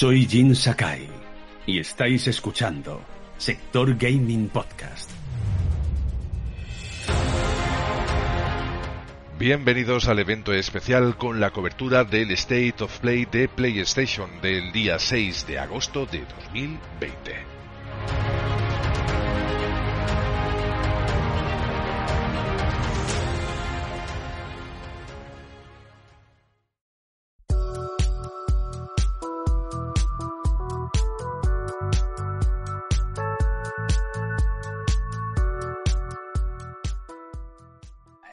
Soy Jin Sakai y estáis escuchando Sector Gaming Podcast. Bienvenidos al evento especial con la cobertura del State of Play de PlayStation del día 6 de agosto de 2020.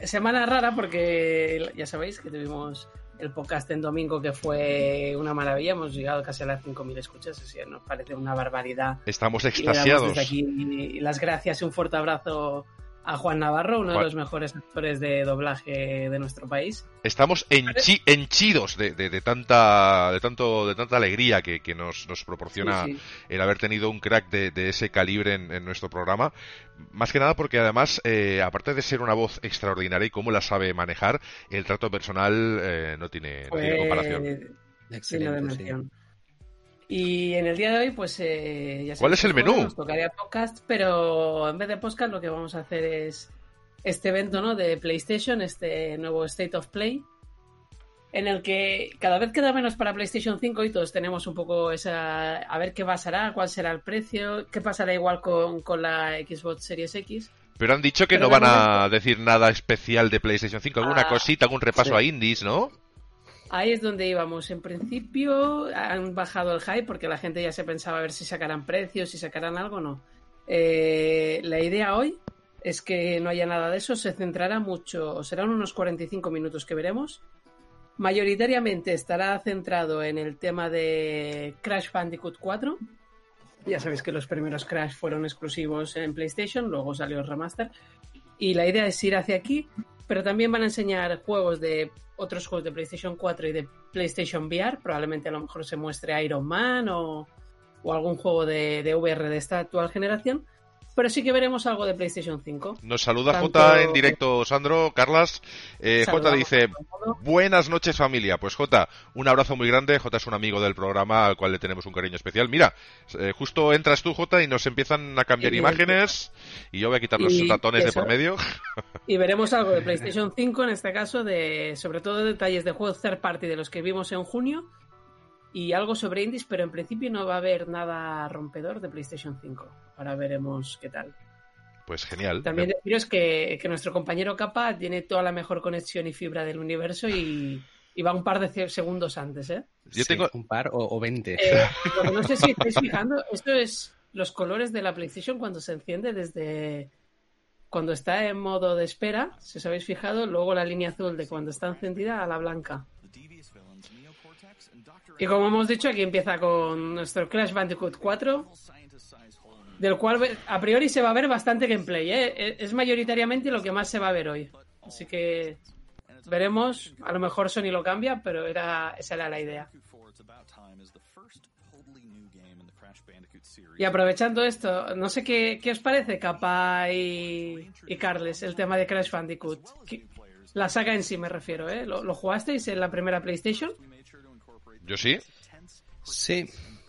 Semana rara porque ya sabéis que tuvimos el podcast en domingo que fue una maravilla. Hemos llegado casi a las 5.000 escuchas, así que nos parece una barbaridad. Estamos extasiados. Y aquí las gracias y un fuerte abrazo a Juan Navarro, uno de los mejores actores de doblaje de nuestro país. Estamos henchidos de, de, tanta de tanto de tanta alegría que, nos, nos, proporciona el haber tenido un crack de, ese calibre en, nuestro programa. Más que nada porque además, eh, aparte de ser una voz extraordinaria y cómo la sabe manejar, el trato personal eh, no, tiene, no tiene pues, comparación. Excelente, y en el día de hoy, pues eh, ya ¿Cuál es el menú? Nos tocaría podcast, pero en vez de podcast lo que vamos a hacer es este evento ¿no? de PlayStation, este nuevo State of Play, en el que cada vez queda menos para PlayStation 5 y todos tenemos un poco esa... a ver qué pasará, cuál será el precio, qué pasará igual con, con la Xbox Series X. Pero han dicho que no van a decir nada especial de PlayStation 5, alguna ah, cosita, algún repaso a indies, ¿no? Ahí es donde íbamos. En principio han bajado el hype porque la gente ya se pensaba a ver si sacarán precios, si sacarán algo no. Eh, la idea hoy es que no haya nada de eso, se centrará mucho, serán unos 45 minutos que veremos. Mayoritariamente estará centrado en el tema de Crash Bandicoot 4. Ya sabéis que los primeros Crash fueron exclusivos en PlayStation, luego salió el remaster. Y la idea es ir hacia aquí, pero también van a enseñar juegos de otros juegos de PlayStation 4 y de PlayStation VR. Probablemente a lo mejor se muestre Iron Man o, algún juego de, de VR de esta actual generación pero sí que veremos algo de PlayStation 5. Nos saluda J en directo, Sandro, Carlas. Eh, J dice, buenas noches familia. Pues J, un abrazo muy grande. J es un amigo del programa al cual le tenemos un cariño especial. Mira, eh, justo entras tú, J, y nos empiezan a cambiar imágenes y yo voy a quitar los ratones de por medio. Y veremos algo de PlayStation 5, en este caso, de sobre todo detalles de juegos third party de los que vimos en junio y algo sobre indies, pero en principio no va a haber nada rompedor de PlayStation 5. Ahora veremos qué tal. Pues genial. También deciros que, que nuestro compañero Capa tiene toda la mejor conexión y fibra del universo y, va un par de segundos antes, ¿eh? Yo tengo un par o, veinte. Eh, no sé si estáis fijando, esto es los colores de la PlayStation cuando se enciende desde cuando está en modo de espera, si os habéis fijado, luego la línea azul de cuando está encendida a la blanca. Y como hemos dicho, aquí empieza con nuestro Crash Bandicoot 4, del cual a priori se va a ver bastante gameplay. ¿eh? E-, es mayoritariamente lo que más se va a ver hoy. Así que veremos. A lo mejor Sony lo cambia, pero era, esa era la idea. Y aprovechando esto, no sé qué, os parece, Capa y, y, Carles, el tema de Crash Bandicoot. La saga en sí me refiero, ¿eh? ¿Lo, ¿Lo, jugasteis en la primera PlayStation? Yo sí. Sí,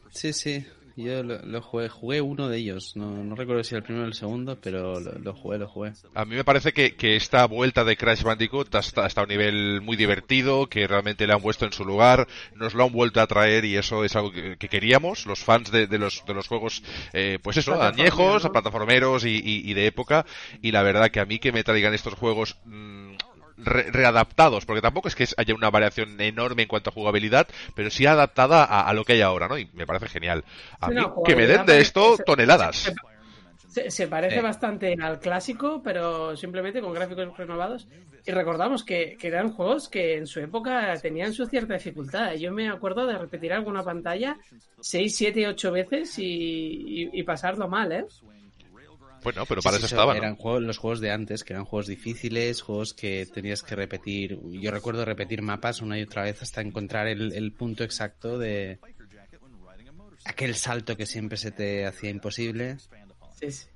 sí, sí. Yo lo, jugué, jugué uno de ellos. No, recuerdo si el primero o el segundo, pero lo, jugué, lo jugué. A mí me parece que, esta vuelta de Crash Bandicoot hasta, hasta un nivel muy divertido, que realmente le han puesto en su lugar, nos lo han vuelto a traer y eso es algo que, queríamos, los fans de, los, de los juegos, eh, pues eso, añejos, plataformeros y, de época. Y la verdad que a mí que me traigan estos juegos... Mm, readaptados, porque tampoco es que haya una variación enorme en cuanto a jugabilidad, pero sí adaptada a, lo que hay ahora, ¿no? Y me parece genial. A mí, que me den de esto toneladas. Se, parece bastante al clásico, pero simplemente con gráficos renovados. Y recordamos que, eran juegos que en su época tenían su cierta dificultad. Yo me acuerdo de repetir alguna pantalla 6, 7, 8 veces y, y pasarlo mal, ¿eh? Bueno, pero para eso estaban. Eran juegos, los juegos de antes, que eran juegos difíciles, juegos que tenías que repetir. Yo recuerdo repetir mapas una y otra vez hasta encontrar el, punto exacto de aquel salto que siempre se te hacía imposible. Sí, sí.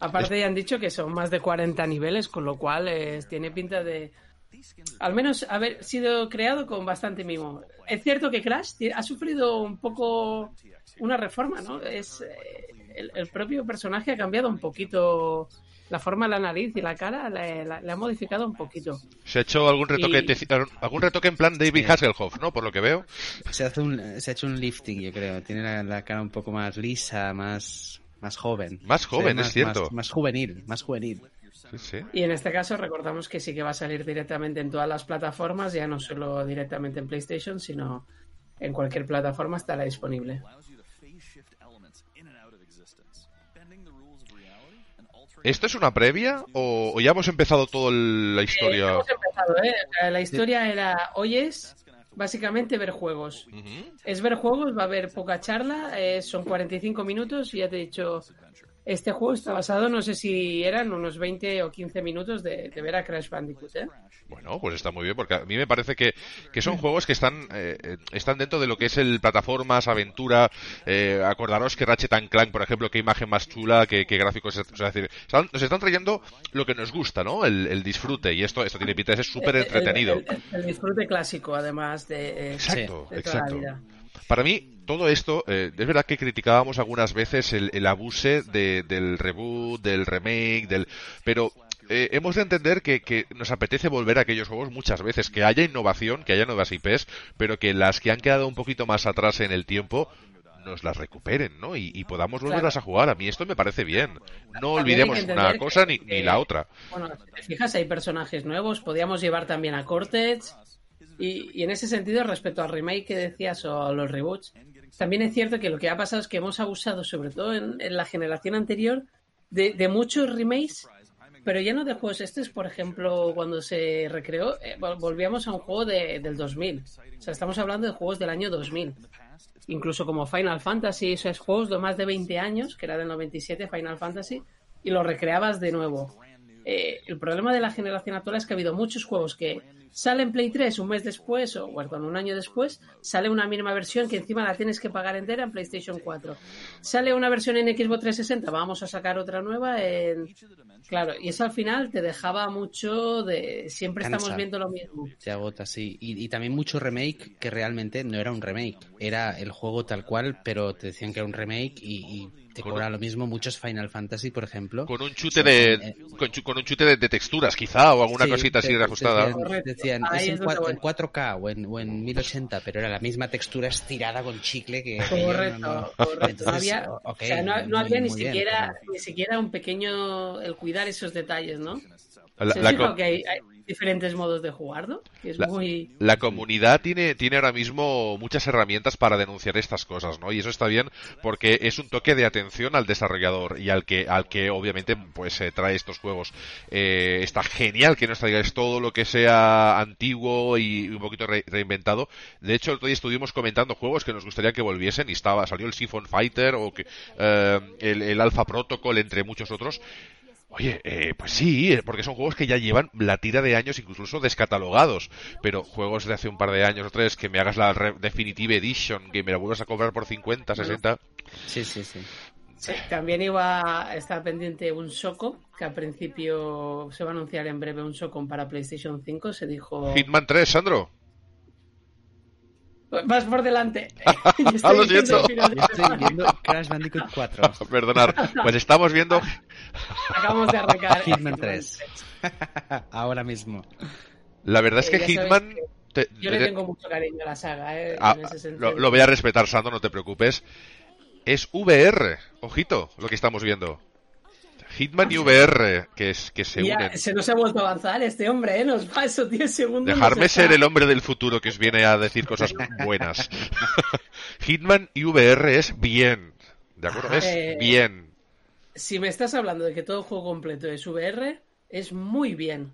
Aparte ya han dicho que son más de 40 niveles, con lo cual tiene pinta de, al menos haber sido creado con bastante mimo. Es cierto que Crash ha sufrido un poco una reforma, ¿no? Es eh, el, el propio personaje ha cambiado un poquito la forma de la nariz y la cara le, la- le ha modificado un poquito. Se ha hecho algún retoque, Y- te- algún retoque en plan David Sí. Hasselhoff, ¿no? Por lo que veo. Se, hace un, se ha hecho un lifting, yo creo. Tiene la, la cara un poco más lisa, más, más joven. Más joven, más- es cierto. Más, más juvenil, más juvenil. Sí, sí. Y en este caso recordamos que sí que va a salir directamente en todas las plataformas, ya no solo directamente en PlayStation, sino en cualquier plataforma estará disponible. ¿Esto es una previa o, o ya hemos empezado toda la Eh, historia? hemos empezado, ¿eh? La- La historia era, hoy es básicamente ver juegos. Es ver juegos, va a haber poca charla, eh, son 45 minutos y ya te he dicho, este juego está basado, no sé si eran unos 20 o 15 minutos de, de ver a Crash Bandicoot, ¿eh? Bueno, pues está muy bien, porque a mí me parece que, que son juegos que están, eh, están dentro de lo que es el plataformas, aventura. Eh, acordaros que Ratchet and Clank, por ejemplo, qué imagen más chula, qué, qué gráficos. O sea, es decir, están- nos están trayendo lo que nos gusta, ¿no? El, el disfrute. Y esto, esto tiene pinta de ser súper entretenido. El, el- el disfrute clásico, además de, eh, Exacto, de toda la exacto. vida. Para mí, todo esto, eh, es verdad que criticábamos algunas veces el, el abuse de- del reboot, del remake, del, pero eh, hemos de entender que, que nos apetece volver a aquellos juegos muchas veces, que haya innovación, que haya nuevas IPs, pero que las que han quedado un poquito más atrás en el tiempo nos las recuperen, ¿no? Y, y podamos volverlas Claro. a jugar. A mí esto me parece bien. No olvidemos una que- cosa ni, ni la otra. Bueno, si te fijas, hay personajes nuevos, podíamos llevar también a Cortex. Y, y en ese sentido, respecto al remake que decías o a los reboots, también es cierto que lo que ha pasado es que hemos abusado, sobre todo en, en la generación anterior, de, de muchos remakes, pero ya no de juegos. Este es, por ejemplo, cuando se recreó, eh, vol- volvíamos a un juego de- del 2000. O sea, estamos hablando de juegos del año 2000. Incluso como Final Fantasy, esos juegos de más de 20 años, que era del 97, Final Fantasy, y lo recreabas de nuevo. Eh, el problema de la generación actual es que ha habido muchos juegos que salen Play 3 un mes después o bueno, un año después, sale una mínima versión que encima la tienes que pagar entera en PlayStation 4. Sale una versión en Xbox 360, vamos a sacar otra nueva en... Claro, y eso al final te dejaba mucho de... Siempre estamos viendo lo mismo. Se agota, sí. Y, y también mucho remake que realmente no era un remake. Era el juego tal cual, pero te decían que era un remake y, y te Con cobra lo mismo muchos Final Fantasy, por ejemplo. Con un chute de, con, chu- con un chute de, de texturas, quizá, o alguna Sí, cosita así te- reajustada. Decían, decían, es en, es donde cua- voy. en 4K o en, o en 1080, pero era la misma textura estirada con chicle que... Correcto, no- no- correcto. No Entonces, había, o- ok, o sea, no, no muy- había ni muy bien, siquiera, pero- ni siquiera un pequeño el cuidar esos detalles, ¿no? La, ¿Se la que hay, hay diferentes modos de jugar, ¿no? Que es La- muy... la comunidad tiene, tiene ahora mismo muchas herramientas para denunciar estas cosas, ¿no? Y eso está bien porque es un toque de atención al desarrollador y al que, al que obviamente pues eh, trae estos juegos. Eh, está genial que nos traigáis todo lo que sea antiguo y un poquito re- reinventado. De hecho, el otro día estuvimos comentando juegos que nos gustaría que volviesen y estaba, salió el Siphon Fighter o que, eh, el, el Alpha Protocol, entre muchos otros. Oye, eh, pues sí, eh, porque son juegos que ya llevan la tira de años incluso descatalogados, pero juegos de hace un par de años o tres, que me hagas la re- Definitive Edition, que me la vuelvas a cobrar por 50, 60, Sí, sí, sí. Sí, también iba a estar pendiente un Socom, que al principio se va a anunciar en breve un Socom para PlayStation 5, se dijo... Hitman 3, Sandro. Vas por delante. Ah, lo siento. Yo estoy viendo Crash Bandicoot 4. Perdonar, pues estamos viendo Acabamos de arrancar. Hitman 3. Ahora mismo. La verdad es Eh, que sabes Hitman te- Yo le te- tengo mucho cariño a la saga, ¿eh? Ah, en ese lo, lo voy a respetar, Sandro, no te preocupes. Es VR, ojito, lo que estamos viendo. Hitman y VR, que, es, que se Ya, unen. se nos ha vuelto a avanzar este hombre, ¿eh? Nos va esos 10 segundos. Dejarme ser el hombre del futuro que os viene a decir cosas buenas. Hitman y VR es bien. ¿De acuerdo? Es Eh, bien. Si me estás hablando de que todo juego completo es VR, es muy bien.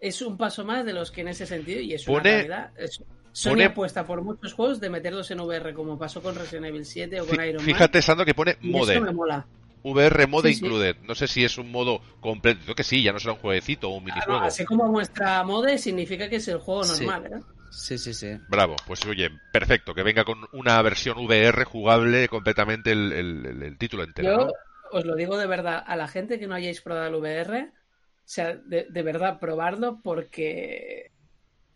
Es un paso más de los que en ese sentido, y es Pone- una realidad. es- Sony pone- apuesta por muchos juegos de meterlos en VR, como pasó con Resident Evil 7 o con Iron Man. Fíjate, Sandro, que pone y mode. eso me mola. VR mode Sí, sí. included. No sé si es un modo completo. Creo que sí, ya no será un jueguecito o un minijuego. así como muestra mode, significa que es el juego Sí. normal, ¿eh? Sí, sí, sí. Bravo, pues oye, perfecto, que venga con una versión VR jugable completamente el, el- el- el título entero. Yo ¿no? os lo digo de verdad, a la gente que no hayáis probado el VR, sea, de, de verdad, probarlo porque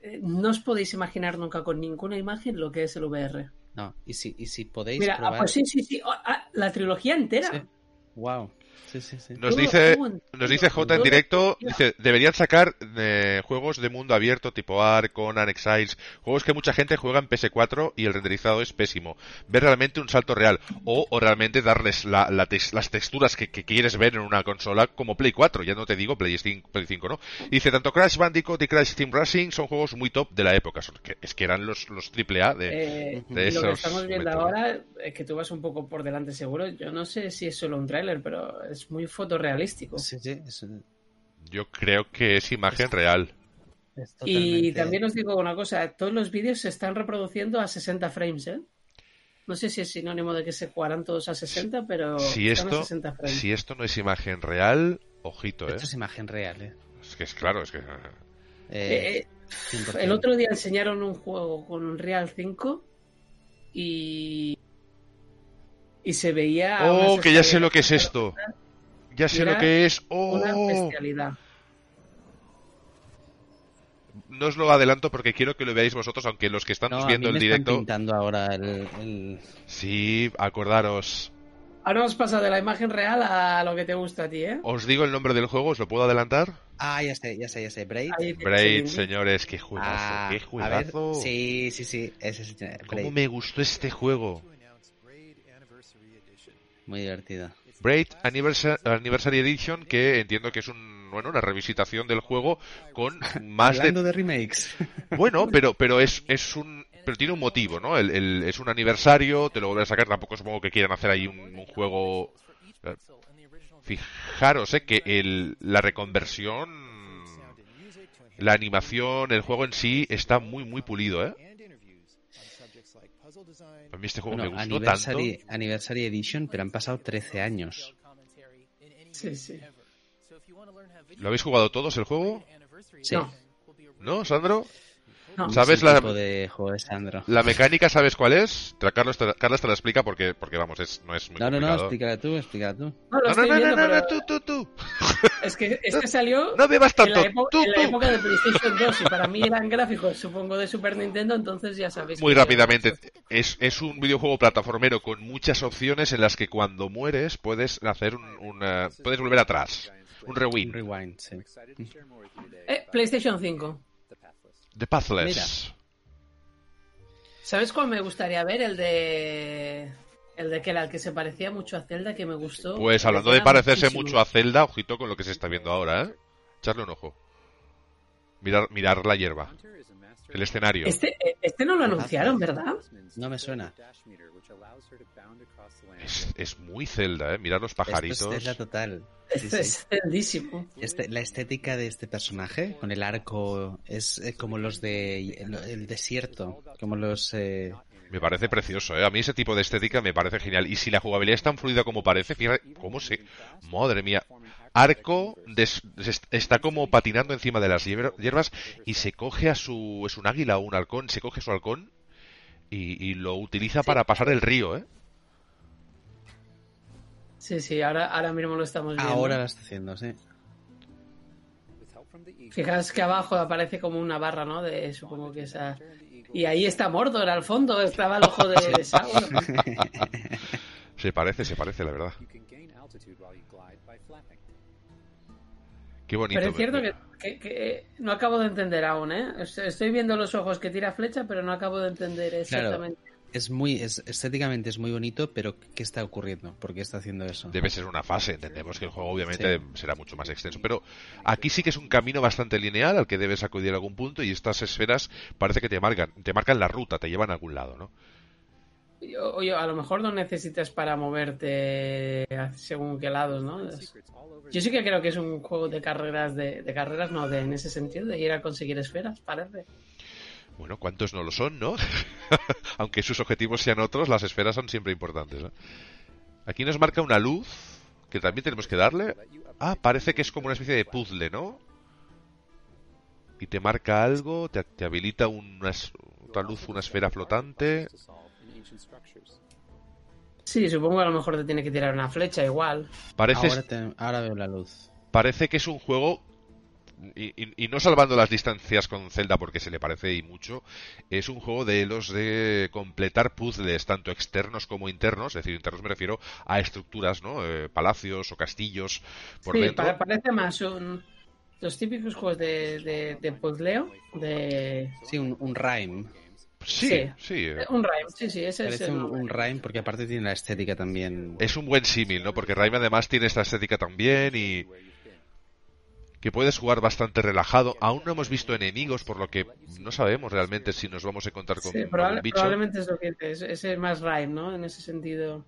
eh, no os podéis imaginar nunca con ninguna imagen lo que es el VR. No, y si, y si podéis Mira, ah, probar... pues sí, sí, sí. ah, la trilogía entera. Sí. Wow. Sí, sí, sí. Nos dice, nos dice J en directo, dice, deberían sacar eh, juegos de mundo abierto tipo Ark, Conan, Exiles, juegos que mucha gente juega en PS4 y el renderizado es pésimo. Ver realmente un salto real o, o realmente darles la- la tex- las texturas que, que quieres ver en una consola como Play 4, ya no te digo Play 5, Play 5 ¿no? Dice, tanto Crash Bandicoot y Crash Team Racing son juegos muy top de la época, son- que- es que eran los, los AAA de... Eh, de y lo que esos estamos viendo ahora es que tú vas un poco por delante seguro. Yo no sé si es solo un tráiler, pero es muy fotorrealístico. Sí, sí, es, Yo creo que es imagen real. es Y también os digo una cosa, todos los vídeos se están reproduciendo a 60 frames, ¿eh? No sé si es sinónimo de que se jugarán todos a 60, pero Si están a esto, 60 frames. si esto no es imagen real, ojito, ¿eh? Esto es imagen real, ¿eh? Es que es claro, es que... Eh, Eh, eh, 100%. el otro día enseñaron un juego con un Real 5 y y se veía Oh, que ya sé lo que es esto. Ya sé lo que es. Una Oh, bestialidad. no os lo adelanto porque quiero que lo veáis vosotros, aunque los que están No, a viendo mí el me están directo. pintando ahora el, el- Sí, acordaros. Ahora hemos pasado de la imagen real a lo que te gusta a ti, ¿eh? Os digo el nombre del juego, ¿os lo puedo adelantar? Ah, ya sé, ya sé, ya sé. Braid. El Braid, señores, qué juegazo, Ah, qué a ver, juegazo. Sí, sí, sí. Ese es ¿Cómo me gustó este juego? Muy divertido. Braid Anniversa- Anniversary Edition, que entiendo que es un, bueno, una revisitación del juego con más de Hablando de remakes. Bueno, pero, pero es, es un, pero tiene un motivo, ¿no? El, el- es un aniversario, te lo vuelven a sacar, tampoco supongo que quieran hacer ahí un, un juego. Fijaros, eh, que el, la reconversión, la animación, el juego en sí está muy, muy pulido, eh. A mí este juego Bueno, me gustó Anniversary, tanto. Anniversary Edition, pero han pasado 13 años. Sí, sí. ¿Lo habéis jugado todos el juego? Sí. No, ¿No, Sandro? No. ¿Sabes la- tipo de juego de Sandro. La mecánica, ¿sabes cuál es? Carlos te, Carlos te la explica porque, porque vamos, es, no es muy No, no, no, explícala tú, explícala tú. No, lo No, no, estoy no, no, viendo, no, pero no, tú, tú, tú. es que este salió No bebas en la, tanto. Tú, en la época de PlayStation 2 y para mí eran gráficos, supongo, de Super Nintendo, entonces ya sabéis. Muy rápidamente, es, es un videojuego plataformero con muchas opciones en las que cuando mueres puedes hacer un, una- puedes volver atrás, un Un rewind, rewind, sí. Eh, PlayStation 5. The Pathless. ¿Sabes cuál me gustaría ver? El de... El de que era el que se parecía mucho a Zelda, que me gustó. Pues hablando de parecerse muchísimo. mucho a Zelda, ojito con lo que se está viendo ahora, ¿eh? Echarle un ojo. Mirar, mirar la hierba, el escenario. Este, este no lo anunciaron, ¿verdad? No me suena. Es, es muy Zelda, ¿eh? Mirar los Esto pajaritos. es Zelda total. Sí, sí. es celdísimo. Este- la estética de este personaje, con el arco, es eh, como los de el, el desierto, como los... eh, Me parece precioso, ¿eh? A mí ese tipo de estética me parece genial. Y si la jugabilidad es tan fluida como parece, fíjate, ¿cómo se...? Madre mía. Arco des- des- está como patinando encima de las hierba- hierbas y se coge a su... Es un águila o un halcón, se coge a su halcón y, y lo utiliza para pasar el río, ¿eh? Sí, sí, ahora, ahora mismo lo estamos viendo. ahora la está haciendo, sí. Fijaos que abajo aparece como una barra, ¿no? De supongo que esa. Y ahí está Mordor al fondo, estaba el ojo de Sauron. Se parece, se parece, la verdad. Qué bonito. Pero es cierto me- que, que- que no acabo de entender aún, ¿eh? Est- Estoy viendo los ojos que tira flecha, pero no acabo de entender exactamente. Es muy, es, estéticamente es muy bonito, pero ¿qué está ocurriendo? ¿Por qué está haciendo eso? Debe ser una fase, entendemos que el juego obviamente será mucho más extenso, pero aquí sí que es un camino bastante lineal al que debes acudir a algún punto y estas esferas parece que te marcan, te marcan la ruta, te llevan a algún lado, ¿no? Yo- Oye, a lo mejor no necesitas para moverte según qué lados, ¿no? Yo sí que creo que es un juego de carreras, de, de carreras, no, de, en ese sentido, de ir a conseguir esferas, parece. Bueno, ¿cuántos no lo son, no? Aunque sus objetivos sean otros, las esferas son siempre importantes, ¿no? Aquí nos marca una luz que también tenemos que darle. Ah, parece que es como una especie de puzzle, ¿no? Y te marca algo, te, te habilita una, otra luz, una esfera flotante. Sí, supongo que a lo mejor te tiene que tirar una flecha igual. Parece, Ahora, te- ahora veo la luz. parece que es un juego y, y, no salvando las distancias con Zelda porque se le parece y mucho, es un juego de los de completar puzzles tanto externos como internos, es decir, internos me refiero a estructuras, ¿no? Eh, palacios o castillos por sí, dentro. parece más un, los típicos juegos de, de, de puzzleo, de... Sí, un, un rhyme. Sí, sí, sí. Un Rhyme, sí, sí, ese Parece es el un, un rhyme porque aparte tiene la estética también. Es un buen símil, ¿no? Porque Rhyme además tiene esta estética también y que puedes jugar bastante relajado. Aún no hemos visto enemigos, por lo que no sabemos realmente si nos vamos a encontrar con Sí, un probable- bicho. probablemente es lo que es, es el más Rhyme, ¿no? En ese sentido.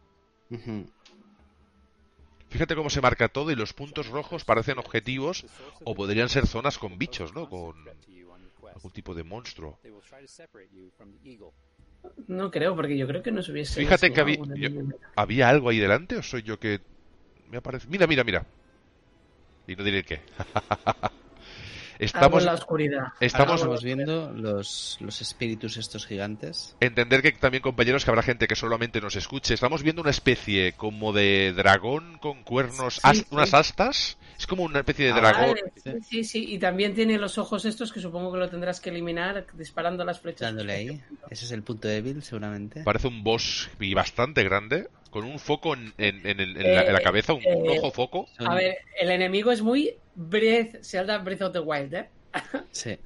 Fíjate cómo se marca todo y los puntos rojos parecen objetivos o podrían ser zonas con bichos, ¿no? Con algún tipo de monstruo. No creo, porque yo creo que nos hubiese. Fíjate que había, enseñado yo- algún enemigo. ¿había algo ahí delante o soy yo que me aparece? Mira, mira, mira. Y no diré qué. Algo Estamos, en la oscuridad. Estamos estamos viendo los, los espíritus estos gigantes. entender que también compañeros que habrá gente que solamente nos escuche. Estamos viendo una especie como de dragón con cuernos, Sí, as- sí. unas astas. Es como una especie de Ah, dragón. Vale, sí, sí, sí, y también tiene los ojos estos que supongo que lo tendrás que eliminar disparando las flechas. Dándole ahí. Ese es el punto débil, seguramente. Parece un boss y bastante grande, con un foco en, en- en la, en la Eh, cabeza, un, un eh, ojo foco. A ver, el enemigo es muy Breath, Zelda Breath of the Wild, ¿eh? Sí.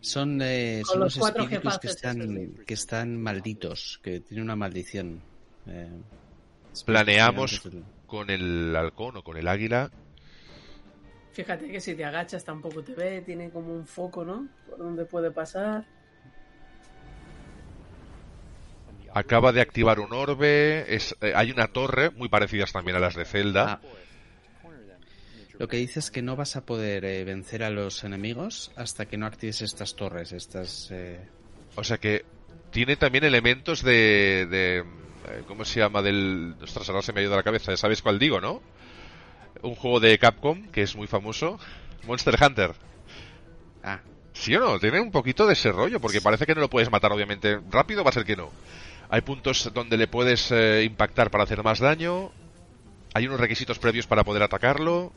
Son, eh, son los los, cuatro espíritus que están, estos. que están malditos, que tienen una maldición. Eh, Planeamos con el halcón o con el águila. Fíjate que si te agachas tampoco te ve, tiene como un foco, ¿no? Por donde puede pasar. Acaba de activar un orbe. Es, eh, hay una torre, muy parecidas también a las de Zelda. Ah. Lo que dice es que no vas a poder eh, vencer a los enemigos hasta que no actives estas torres, estas... eh, O sea que tiene también elementos de, de eh, ¿cómo se llama? Del, ostras, ahora se me ha ido de la cabeza. Ya sabéis cuál digo, ¿no? Un juego de Capcom que es muy famoso, Monster Hunter. Ah, ¿Sí o no? Tiene un poquito de ese rollo, porque parece que no lo puedes matar, obviamente. Rápido va a ser que no. Hay puntos donde le puedes eh, impactar para hacer más daño. Hay unos requisitos previos para poder atacarlo.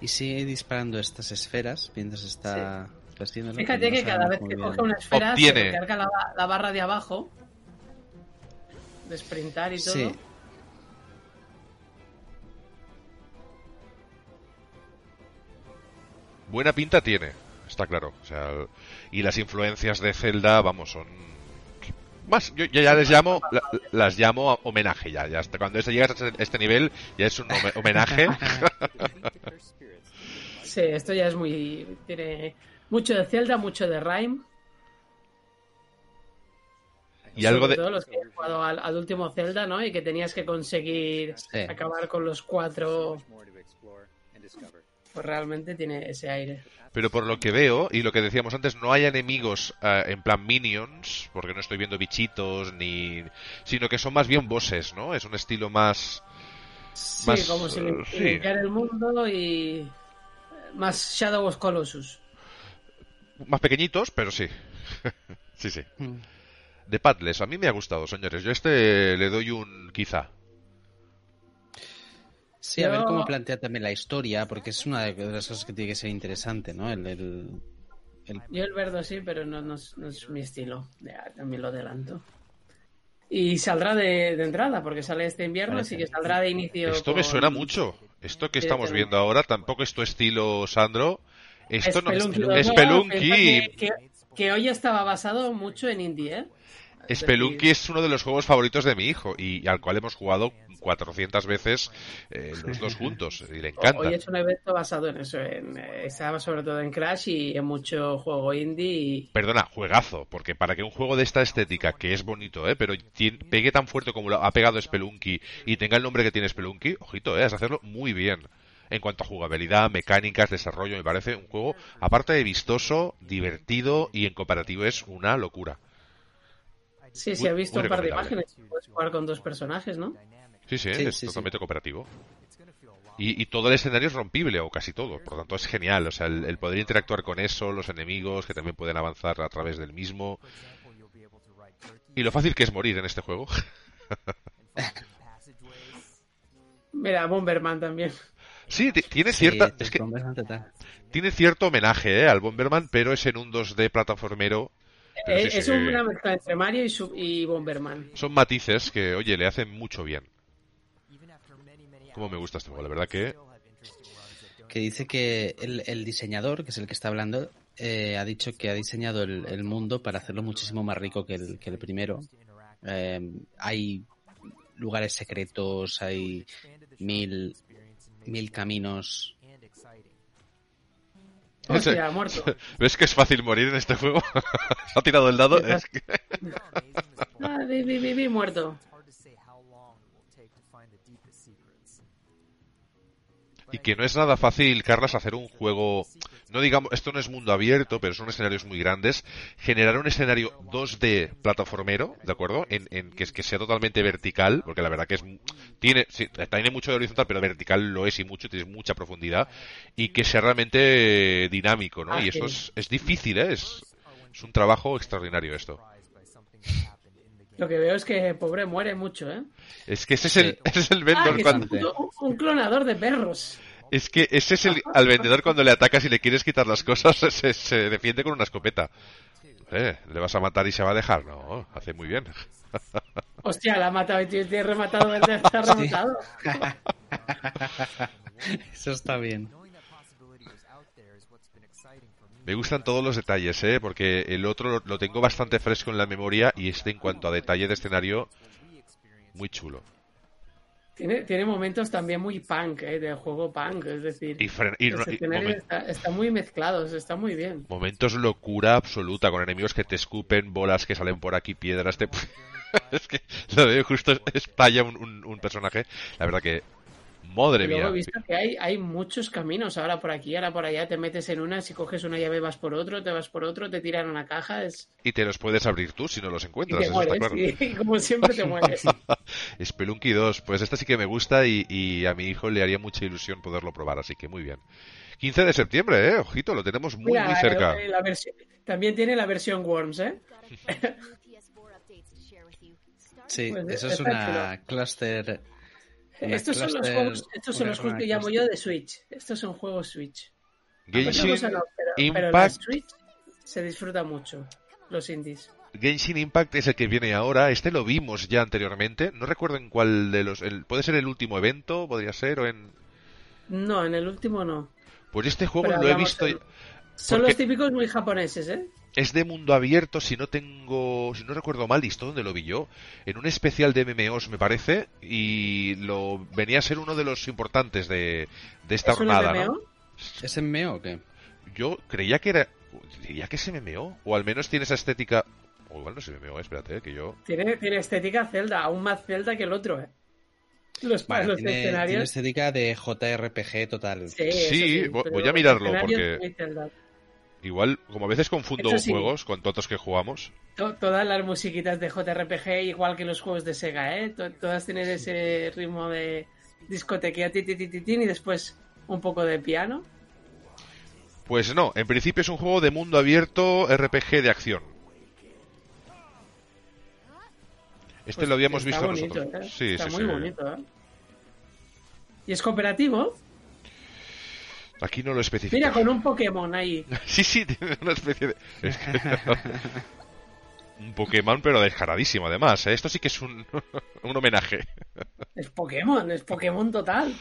y sigue disparando estas esferas mientras está haciéndolo. Fíjate no que cada vez que coge una esfera Obtiene. se recarga la, la barra de abajo de sprintar y todo. Sí, Buena pinta tiene, está claro. O sea, el- y las influencias de Zelda, vamos, son más. Yo, yo ya les llamo, la- las llamo a homenaje ya. ya hasta cuando llegas a este- este nivel ya es un home- homenaje. Sí, esto ya es muy. Tiene mucho de Zelda, mucho de Rhyme. y algo Sobre de todo los que han jugado al, al último Zelda, ¿no? Y que tenías que conseguir Sí. acabar con los cuatro. Pues realmente tiene ese aire. Pero por lo que veo, y lo que decíamos antes, no hay enemigos eh, en plan minions, porque no estoy viendo bichitos, ni sino que son más bien bosses, ¿no? Es un estilo más... Sí, Más, como si eh, lim- sí. limpiar el mundo y. Más Shadow of Colossus. más pequeñitos, pero sí. sí, sí. Mm. De Padles, a mí me ha gustado, señores. Yo a este le doy un quizá. Sí, a ver cómo plantea también la historia, porque es una de las cosas que tiene que ser interesante, ¿no? El, el- el- Yo el verde sí, pero no, no es, no es mi estilo. Ya, también lo adelanto. Y saldrá de, de entrada, porque sale este invierno, así que saldrá de inicio. Esto me suena mucho. Esto que estamos viendo ahora tampoco es tu estilo, Sandro. Esto no es 2. Spelunky. Que, que, que hoy estaba basado mucho en indie, ¿eh? Es Spelunky es uno de los juegos favoritos de mi hijo y al cual hemos jugado 400 veces eh, los dos juntos y le encanta. Hoy es un evento basado en eso. En, eh, estaba sobre todo en Crash y en mucho juego indie. Y, Perdona, juegazo, porque para que un juego de esta estética, que es bonito, ¿eh? pero tien- pegue tan fuerte como lo ha pegado Spelunky y tenga el nombre que tiene Spelunky, ojito, ¿eh? de hacerlo muy bien. En cuanto a jugabilidad, mecánicas, desarrollo, me parece un juego, aparte de vistoso, divertido y en cooperativo es una locura. Sí, sí, he visto un par de imágenes. Puedes jugar con dos personajes, ¿no? Sí, sí, Sí, es sí, sí. totalmente cooperativo. Y, y todo el escenario es rompible, o casi todo. Por lo tanto, es genial. O sea, el, el poder interactuar con eso, los enemigos que también pueden avanzar a través del mismo. Y lo fácil que es morir en este juego. Mira, Bomberman también. Sí, ti- tiene Sí, cierta... el Es que tiene cierto homenaje ¿eh? al Bomberman, pero es en un 2D plataformero. Pero sí, es sí, una mezcla entre Mario y, su- y Bomberman. Son matices que, oye, le hacen mucho bien. Cómo me gusta este juego, la verdad que... Que dice que el, el diseñador, que es el que está hablando, eh, ha dicho que ha diseñado el, el mundo para hacerlo muchísimo más rico que el, que el primero. Eh, hay lugares secretos, hay mil, mil caminos. Hostia, muerto. ¿Ves que es fácil morir en este juego? Ha tirado el dado. Es que- Ah, vi, vi, vi, vi, muerto. Y que no es nada fácil, Carlas, hacer un juego, no digamos, esto no es mundo abierto, pero son escenarios muy grandes, generar un escenario 2D plataformero, ¿de acuerdo? En, en que, es- que sea totalmente vertical, porque la verdad que es, tiene, sí, tiene mucho de horizontal, pero vertical lo es y mucho, tiene mucha profundidad, y que sea realmente dinámico, ¿no? Ah, y esto es, es difícil, ¿eh? Es, es un trabajo extraordinario esto. Lo que veo es que pobre muere mucho, ¿eh? Es que ese es el, ese es el Ah, es un, cuando, un clonador de perros. Es que ese es el, al vendedor cuando le atacas y le quieres quitar las cosas, se, se defiende con una escopeta. Eh, ¿Le vas a matar y se va a dejar? No, hace muy bien. Hostia, la ha matado y te he rematado, te ha rematado. Eso está bien. Me gustan todos los detalles, ¿eh? Porque el otro lo, lo tengo bastante fresco en la memoria y este en cuanto a detalle de escenario, muy chulo. Tiene, tiene momentos también muy punk, ¿eh? Del juego punk, es decir, Y, y- los está, está muy mezclados, está muy bien. momentos locura absoluta, con enemigos que te escupen, bolas que salen por aquí, piedras, te... es que lo veo justo estalla un, un- un personaje. La verdad que, madre Y luego mía. he visto que hay, hay muchos caminos, ahora por aquí, ahora por allá, te metes en una, si coges una llave vas por otro, te vas por otro, te tiran una caja, es... Y te los puedes abrir tú si no los y encuentras, te eso está mueres, claro. y como siempre te mueres. Spelunky 2, pues esta sí que me gusta y, y a mi hijo le haría mucha ilusión poderlo probar, así que muy bien. 15 de septiembre, eh, ojito, lo tenemos muy, Mira, muy cerca. eh, la versión- también tiene la versión Worms, ¿eh? Sí, Pues, eso es una cluster. Estos son los juegos, estos son los juegos que llamo yo de Switch. Estos son juegos Switch. Genshin cosa no, pero, pero la Impact, Switch se disfruta mucho, los indies. Genshin Impact es el que viene ahora, este lo vimos ya anteriormente, no recuerdo en cuál de los, el- puede ser el último evento, podría ser, o en... No, en el último no. Pues este juego Pero lo he visto, en- Son los típicos muy japoneses, ¿eh? es de mundo abierto, si no tengo, si no recuerdo mal, ¿listo dónde lo vi yo? En un especial de MMOs me parece, y lo venía a ser uno de los importantes de, de esta ¿Es un jornada, MMO? ¿no? ¿Es MMO o qué? Yo creía que era. Diría que es MMO. O al menos tiene esa estética. O igual no es MMO, espérate, eh, que yo. Tiene, tiene estética Zelda, aún más Zelda que el otro, ¿eh? Los, Vale, los tiene, tiene escenarios. estética de JRPG total. Sí, Sí, sí, voy- a mirarlo, porque-. Igual, como a veces confundo sí. juegos con todos que jugamos. To- Todas las musiquitas de JRPG, igual que los juegos de Sega, ¿eh? To- Todas tienen ese ritmo de discotequía, ti, ti, ti, y después un poco de piano. Pues no, en principio es un juego de mundo abierto RPG de acción. Este Pues lo habíamos está visto bonito, nosotros. ¿eh? Sí, está sí, muy sí. bonito, ¿eh? ¿Y es cooperativo? Aquí no lo especifica. Mira, con un Pokémon ahí. Sí, sí, tiene una especie de. es que- un Pokémon, pero descaradísimo, además. ¿eh? Esto sí que es un, un homenaje. Es Pokémon, es Pokémon total.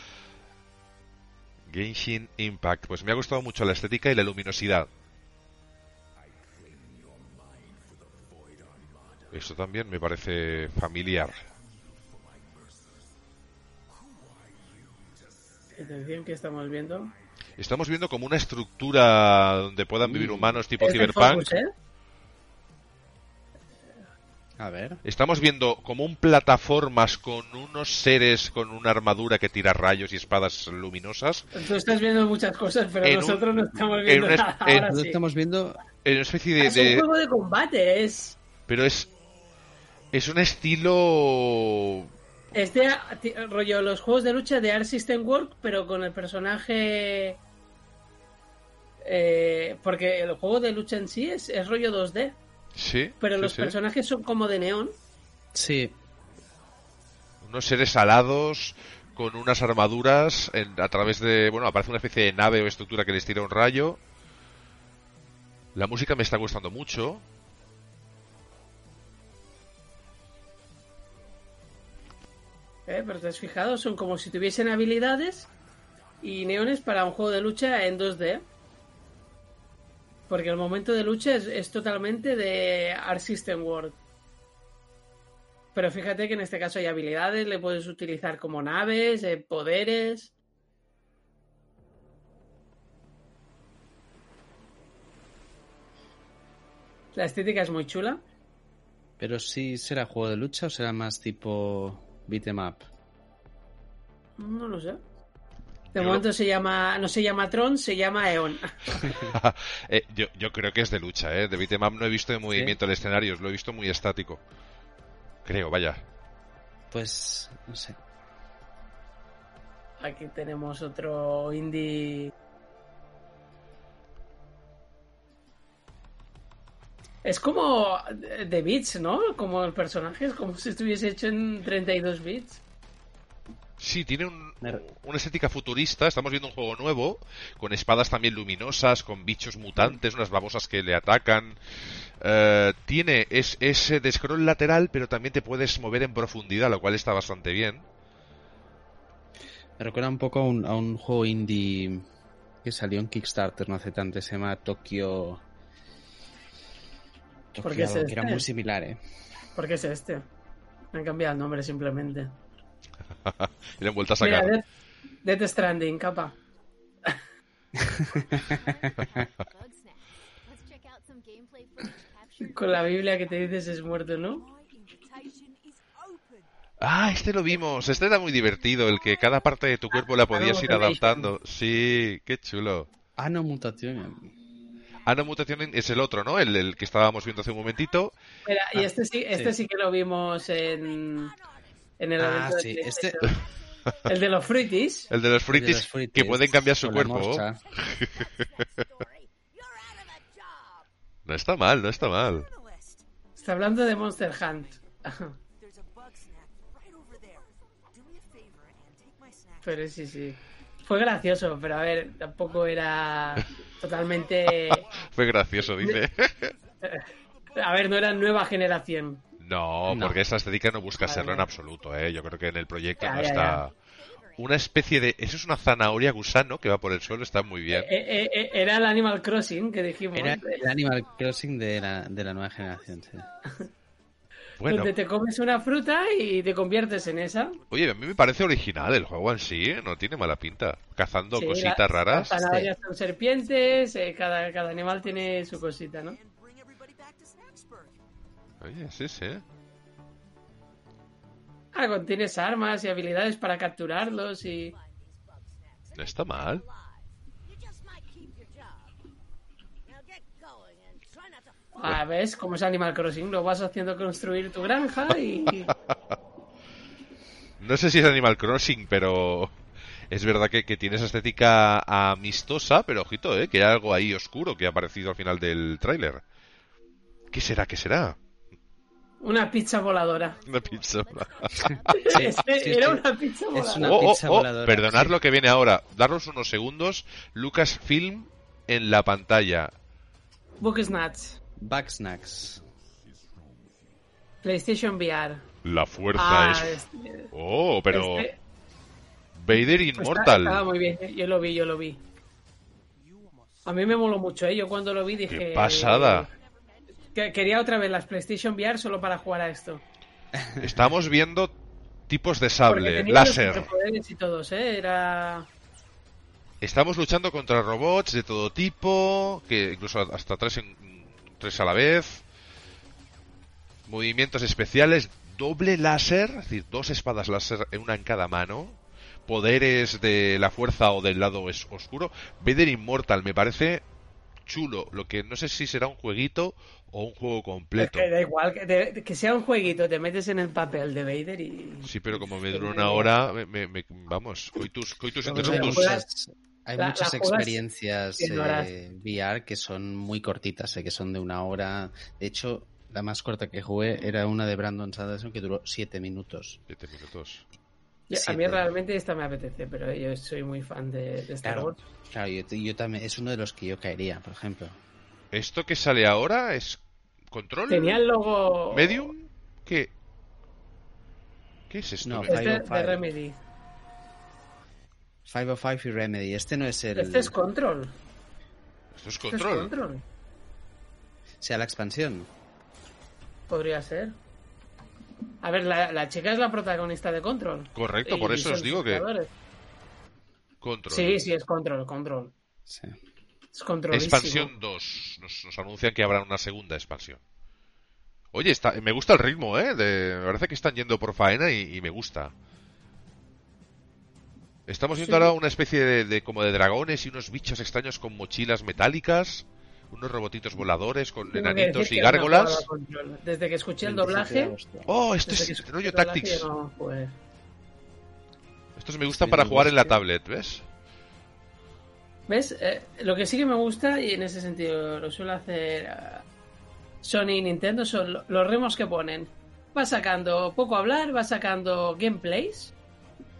Genshin Impact. Pues me ha gustado mucho la estética y la luminosidad. Esto también me parece familiar. Atención, que estamos viendo. Estamos viendo como una estructura donde puedan vivir humanos tipo Cyberpunk. ¿eh? A ver. Estamos viendo como un plataformas con unos seres con una armadura que tira rayos y espadas luminosas. Tú estás viendo muchas cosas, pero En un- nosotros no estamos en viendo en- Ahora Nosotros sí. estamos viendo. En una especie de, Es un de- juego de combate, es... pero es es un estilo Es de rollo los juegos de lucha de Art System Work, pero con el personaje. eh, porque el juego de lucha en sí es, es rollo 2D, sí, pero sí, los sí. personajes son como de neón. Sí, unos seres alados con unas armaduras a través de, bueno, aparece una especie de nave o estructura que les tira un rayo. La música me está gustando mucho. Eh, pero te has fijado, son como si tuviesen habilidades y neones para un juego de lucha en 2D. Porque el momento de lucha es, totalmente de Art System World. Pero fíjate que en este caso hay habilidades, le puedes utilizar como naves, eh, poderes. La estética es muy chula. Pero sí será juego de lucha o será más tipo beat'em up. No lo sé. De momento se llama, no se llama Tron, se llama Eon. Eh, yo, creo que es de lucha, ¿eh? De beat'em no he visto de movimiento el escenario, lo he visto muy estático. Creo, vaya. Pues, no sé. Aquí tenemos otro indie. Es como de bits, ¿no? Como el personaje, es como si estuviese hecho en 32 bits. Sí, tiene una estética futurista. Estamos viendo un juego nuevo, con espadas también luminosas, con bichos mutantes, unas babosas que le atacan. Eh, tiene es, ese de scroll lateral, pero también te puedes mover en profundidad, lo cual está bastante bien. Me recuerda un poco a un, juego indie que salió en Kickstarter no hace tanto, se llama Tokyo. Tokyo qué es que era muy similar, ¿eh? ¿Por qué es este? Me han cambiado el nombre simplemente. y le han vuelto a sacar. Mira, Death, Stranding, capa. Con la Biblia que te dices es muerto, ¿no? Ah, este lo vimos. Este era muy divertido, el que cada parte de tu cuerpo la podías ir adaptando. Sí, qué chulo. Ah, Mutación. Ano ah, Mutación es el otro, ¿no? El, que estábamos viendo hace un momentito. y este sí, este sí que lo vimos en en el ah, sí. este... El de los fruitis. El de los fruitis, que pueden cambiar su cuerpo. no está mal, no está mal. Está hablando de Monster Hunt. pero sí, sí. Fue gracioso, pero a ver, tampoco era totalmente... Fue gracioso, dice. a ver, no era nueva generación. No, porque esa estética no busca serlo en absoluto, ¿eh? Yo creo que en el proyecto no está... Una especie de... Eso es una zanahoria gusano que va por el suelo, está muy bien. Eh, eh, eh, era el Animal Crossing que dijimos. Era el Animal Crossing de la, de la nueva generación, sí. Bueno. Donde te comes una fruta y te conviertes en esa. Oye, a mí me parece original el juego en sí, no tiene mala pinta. Cazando cositas raras. Las zanahorias son serpientes, cada, cada animal tiene su cosita, ¿no? Oye, sí, sí. Ah, tienes armas y habilidades para capturarlos y... No está mal. Ah, ¿ves? Como es Animal Crossing, lo vas haciendo construir tu granja y... no sé si es Animal Crossing, pero es verdad que, que, tiene esa estética amistosa, pero ojito, ¿eh? que hay algo ahí oscuro que ha aparecido al final del tráiler. ¿Qué será? ¿Qué será? Una pizza voladora. Una pizza voladora. era una pizza voladora. Es una oh, oh, oh, perdonad lo que viene ahora. Daros unos segundos. Lucasfilm en la pantalla. Book Snacks. Back Snacks. PlayStation VR. La fuerza ah, es. Este- oh, pero. Este- Vader pues Immortal. Estaba muy bien, yo lo vi, yo lo vi. A mí me moló mucho, ¿eh? Yo cuando lo vi dije. ¡Qué pasada! Quería otra vez las PlayStation VR solo para jugar a esto. Estamos viendo tipos de sable, láser. Y todos, ¿eh? Era... Estamos luchando contra robots de todo tipo, que incluso hasta tres, en, tres a la vez. Movimientos especiales, doble láser, es decir, dos espadas láser, una en cada mano. Poderes de la fuerza o del lado oscuro. Vader Immortal, me parece chulo. Lo que no sé si será un jueguito o un juego completo. que da igual, que, sea un jueguito, te metes en el papel de Vader y... Sí, pero como me dura una hora, me, me, vamos, coitus, coitus Hay muchas experiencias eh, VR que son muy cortitas, eh, que son de una hora. De hecho, la más corta que jugué era una de Brandon Sanderson que duró siete minutos. Siete minutos. Yo- a mí realmente esta me apetece, pero yo soy muy fan de, de Star Claro, Wars. claro yo, yo también, es uno de los que yo caería, por ejemplo. ¿Esto que sale ahora es control? Tenía el logo... ¿Medium? ¿Qué? ¿Qué es esto? No, Este de 505. Remedy. 505 y Remedy. Este no es el. Este es Control. Esto es Este es control. Sea la expansión. Podría ser. A ver, la, la chica es la protagonista de Control. Correcto, por Y eso os digo que control. Sí, sí, es Control, Control. Sí. Es Control. Expansión 2. Nos, nos anuncian que habrá una segunda expansión. Oye, está, me gusta el ritmo, ¿eh? De- me parece que están yendo por faena y, y me gusta. Estamos viendo Sí. ahora una especie de, de- como de dragones y unos bichos extraños con mochilas metálicas, unos robotitos voladores con Tengo enanitos y no gárgolas. Desde que escuché el 27 de doblaje. Oh, esto es rollo Tactics. no jugué. Estos me gustan Sí, para jugar en la tablet, ¿ves? ¿Ves? Eh, lo que sí que me gusta, y en ese sentido lo suele hacer eh, Sony y Nintendo, son lo- los remos que ponen. Va sacando poco hablar, va sacando gameplays,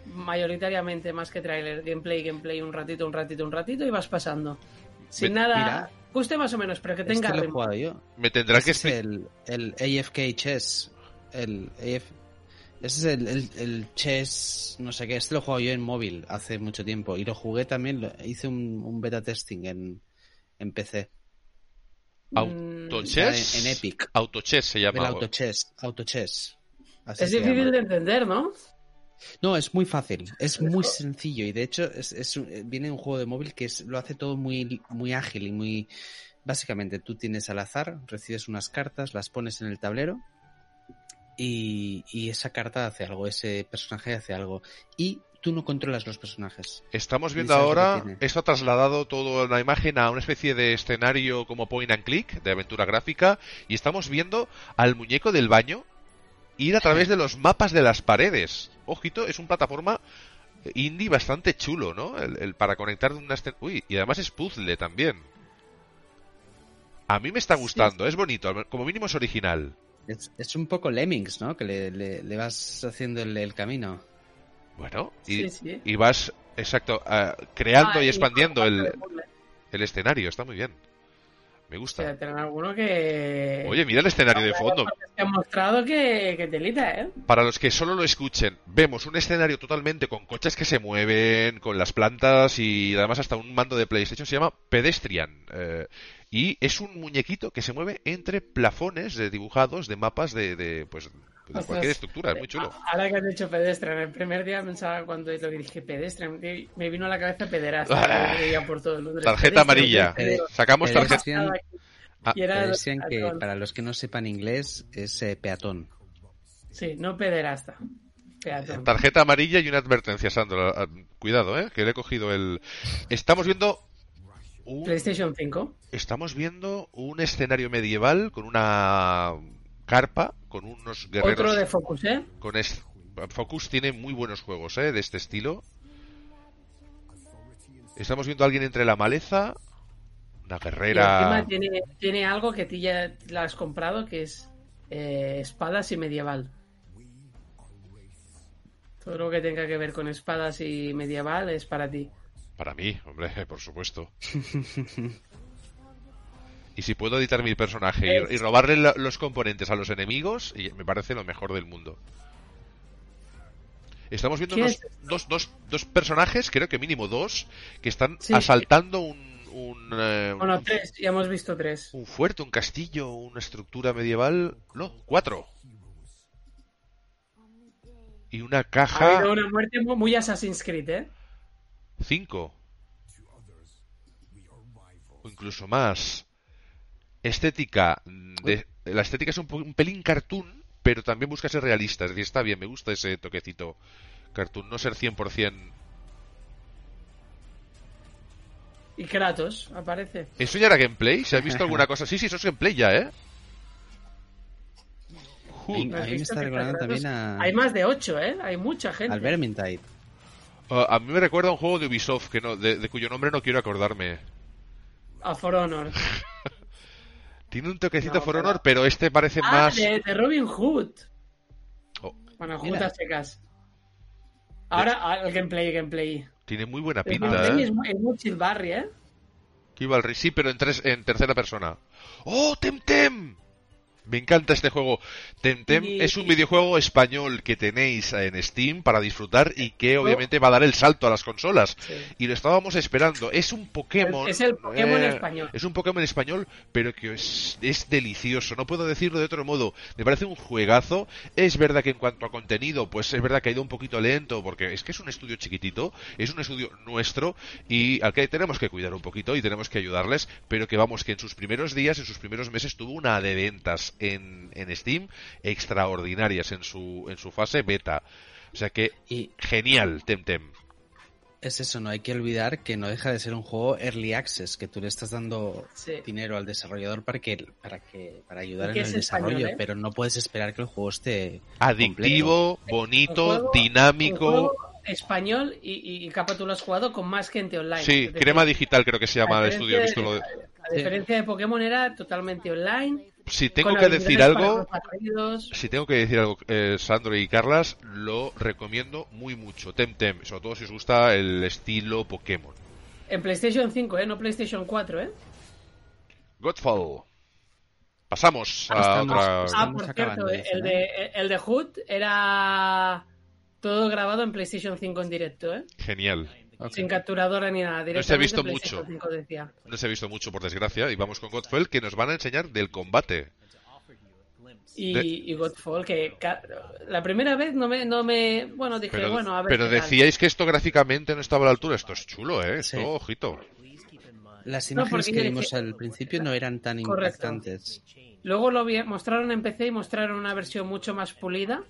mayoritariamente más que trailer, gameplay, gameplay, un ratito, un ratito, un ratito, y vas pasando. Sin nada, mira. guste más o menos, pero que tenga Este lo he ritmo. jugado yo. Me tendrá Ese que es el, el AFK Chess. El AF... Ese es el, el, el chess, no sé qué. Este lo he jugado yo en móvil hace mucho tiempo. Y lo jugué también, lo- hice un, un beta testing en, en PC. Mm, Autochess. En- en Epic. Autochess se El llama. autochess. Autochess. Así Es difícil llama. de entender, ¿no? No, es muy fácil, es muy sencillo y de hecho es, es un- viene un juego de móvil que es- lo hace todo muy, muy ágil y muy... Básicamente tú tienes al azar, recibes unas cartas, las pones en el tablero y, y esa carta hace algo, ese personaje hace algo y tú no controlas los personajes. Estamos viendo ahora, esto ha trasladado toda la imagen a una especie de escenario como point and click, de aventura gráfica, y estamos viendo al muñeco del baño ir a través de los mapas de las paredes. Ojito, es un plataforma indie bastante chulo, ¿no? El, el para conectar de una escena... Uy, y además es puzzle también. A mí me está gustando, es bonito, al- como mínimo es original. Es, es un poco Lemmings, ¿no? Que le, le- le vas haciendo el, el camino. Bueno, y, Sí, sí. y vas, exacto, ah, creando Ah, y expandiendo el, el escenario, está muy bien. Me O gusta. sea, que... Oye, mira el escenario de fondo. han mostrado que, que telita, ¿eh? Para los que solo lo escuchen, vemos un escenario totalmente con coches que se mueven, con las plantas y además hasta un mando de PlayStation. Se llama Pedestrian. eh, y es un muñequito que se mueve entre plafones de dibujados de mapas de, de, pues, de Ostras. cualquier estructura. Es muy chulo. Ahora que has dicho pedestre, el primer día pensaba cuando lo dije pedestre, me vino a la cabeza pederasta. Ah. por todo Londres. Tarjeta Pedestre, amarilla. pedestre. Sacamos tarjeta. Ah, pedestrian que peatón. para los que no sepan inglés es eh, peatón. Sí, no pederasta. Peatón. Tarjeta amarilla y una advertencia, Sandro. Ah, Cuidado, eh, que le he cogido el. Estamos viendo. Un... PlayStation 5. Estamos viendo un escenario medieval con una carpa, con unos guerreros. Otro de Focus, ¿eh? Con es- Focus tiene muy buenos juegos, ¿eh? De este estilo. Estamos viendo a alguien entre la maleza. Una guerrera. tiene, tiene algo que tú ya la has comprado, que es eh, espadas y medieval. Todo lo que tenga que ver con espadas y medieval es para ti. Para mí, hombre, por supuesto. y si puedo editar mi personaje y, robarle la- los componentes a los enemigos, y me parece lo mejor del mundo. Estamos viendo ¿Qué unos- es dos, dos, dos personajes, creo que mínimo dos, que están Sí. asaltando un, un, eh, Bueno, tres, ya hemos visto tres. un fuerte, un castillo, una estructura medieval. No, cuatro. Y una Ha caja. habido una muerte mu- muy Assassin's Creed, ¿eh? Cinco. O incluso más. Estética. mm, De, la estética es un, pelín cartoon, pero también busca ser realista. Es decir, está bien, me gusta ese toquecito cartoon. No ser 100%. Y Kratos aparece. ¿Eso ya era gameplay? ¿Se ha visto alguna cosa? Sí, sí, eso es gameplay ya, ¿eh? Mí me está recordando también a, Hay más de ocho, ¿eh? Hay mucha gente. al Vermintide. Ah, a mí me recuerda a un juego de Ubisoft que no, de, de cuyo nombre no quiero acordarme. A For Honor. Tiene un toquecito No, For pero- Honor, pero este parece Ah, más. de, de Robin Hood. Oh, Bueno, a secas. Ahora, el gameplay, el gameplay. Tiene muy buena El pinta, gameplay ¿eh? es, muy- es muy chill barry, ¿eh? Sí, pero en, tres, en tercera persona. ¡Oh, Temtem! Me encanta este juego. Temtem Y- es un videojuego español que tenéis en Steam para disfrutar y que obviamente va a dar el salto a las consolas. Sí. Y lo estábamos esperando. Es un Pokémon. Es el Pokémon eh, español. Es un Pokémon español, pero que es, es delicioso. No puedo decirlo de otro modo. Me parece un juegazo. Es verdad que en cuanto a contenido, pues es verdad que ha ido un poquito lento, porque es que es un estudio chiquitito, es un estudio nuestro y al que tenemos que cuidar un poquito y tenemos que ayudarles, pero que vamos, que en sus primeros días, en sus primeros meses, tuvo una de ventas en, en Steam extraordinarias en su, en su fase beta. O sea que, Y genial, Temtem. es eso, no hay que olvidar que no deja de ser un juego early access, que tú le estás dando Sí. dinero al desarrollador para que para que para ayudar en el español, desarrollo, ¿eh? pero no puedes esperar que el juego esté Adictivo, bonito, juego- dinámico. español y, y, y capa tú lo has jugado con más gente online. Sí, Crema Digital creo que se llama el estudio. He visto diferencia lo de- A diferencia de Pokémon era totalmente online. Si tengo que decir algo, si tengo que decir algo, eh, Sandro y Carlas, lo recomiendo muy mucho. Temtem, sobre todo si os gusta el estilo Pokémon. En PlayStation 5, ¿eh? No PlayStation 4, ¿eh? Godfall. Pasamos a Estamos- otra. Ah, por cierto, el de, el de Hood era todo grabado en PlayStation 5 en directo, ¿eh? Genial. Sin capturadora ni nada. se ha visto mucho. 5 decía. No se ha visto mucho, por desgracia, y vamos con Godfall, que nos van a enseñar del combate. Y, De- y Godfall, que ca- la primera vez no me, no me bueno, dije, Pero, bueno, a ver. pero tal. decíais que esto gráficamente no estaba a la altura. Esto es chulo, ¿eh? Esto, Sí. ojito. Las No, imágenes que vimos dije- al principio no eran tan Correcto. impactantes. Luego lo vi- mostraron en PC y mostraron una versión mucho más pulida.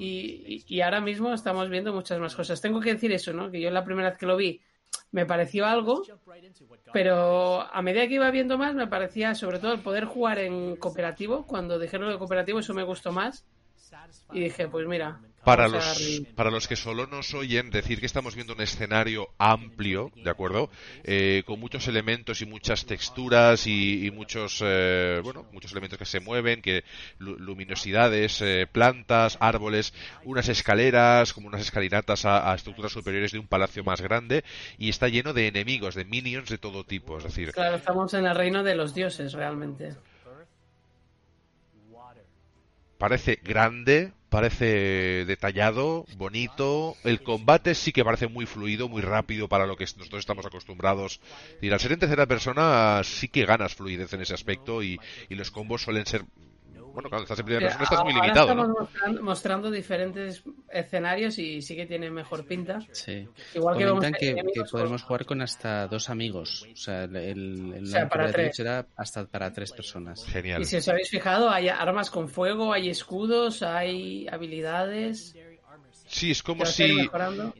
Y, y- ahora mismo estamos viendo muchas más cosas. Tengo que decir eso, ¿no? Que yo la primera vez que lo vi me pareció algo, pero a medida que iba viendo más me parecía sobre todo el poder jugar en cooperativo. Cuando dijeron lo cooperativo eso me gustó más. Y dije, pues mira. Para los, para los que solo nos oyen, decir que estamos viendo un escenario amplio, ¿de acuerdo? Eh, con muchos elementos y muchas texturas y, y muchos, eh, bueno, muchos elementos que se mueven, que lu- luminosidades, eh, plantas, árboles, unas escaleras, como unas escalinatas a, a estructuras superiores de un palacio más grande y está lleno de enemigos, de minions de todo tipo, es decir, Claro, estamos en el reino de los dioses realmente. Parece grande, parece detallado, bonito. El combate sí que parece muy fluido, muy rápido para lo que nosotros estamos acostumbrados. Y al ser en tercera persona sí que ganas fluidez en ese aspecto y, y los combos suelen ser... Bueno, claro, estás en primera persona, estás muy Ahora limitado, estamos ¿no? mostrando, mostrando diferentes escenarios y sí que tiene mejor pinta. Sí. Igual que Comentan que, que amigos podemos jugar con hasta dos amigos. O sea, el, el, el O sea, para tres. será hasta para tres personas. Genial. Y si os habéis fijado, hay armas con fuego, hay escudos, hay habilidades. Sí, es como que si,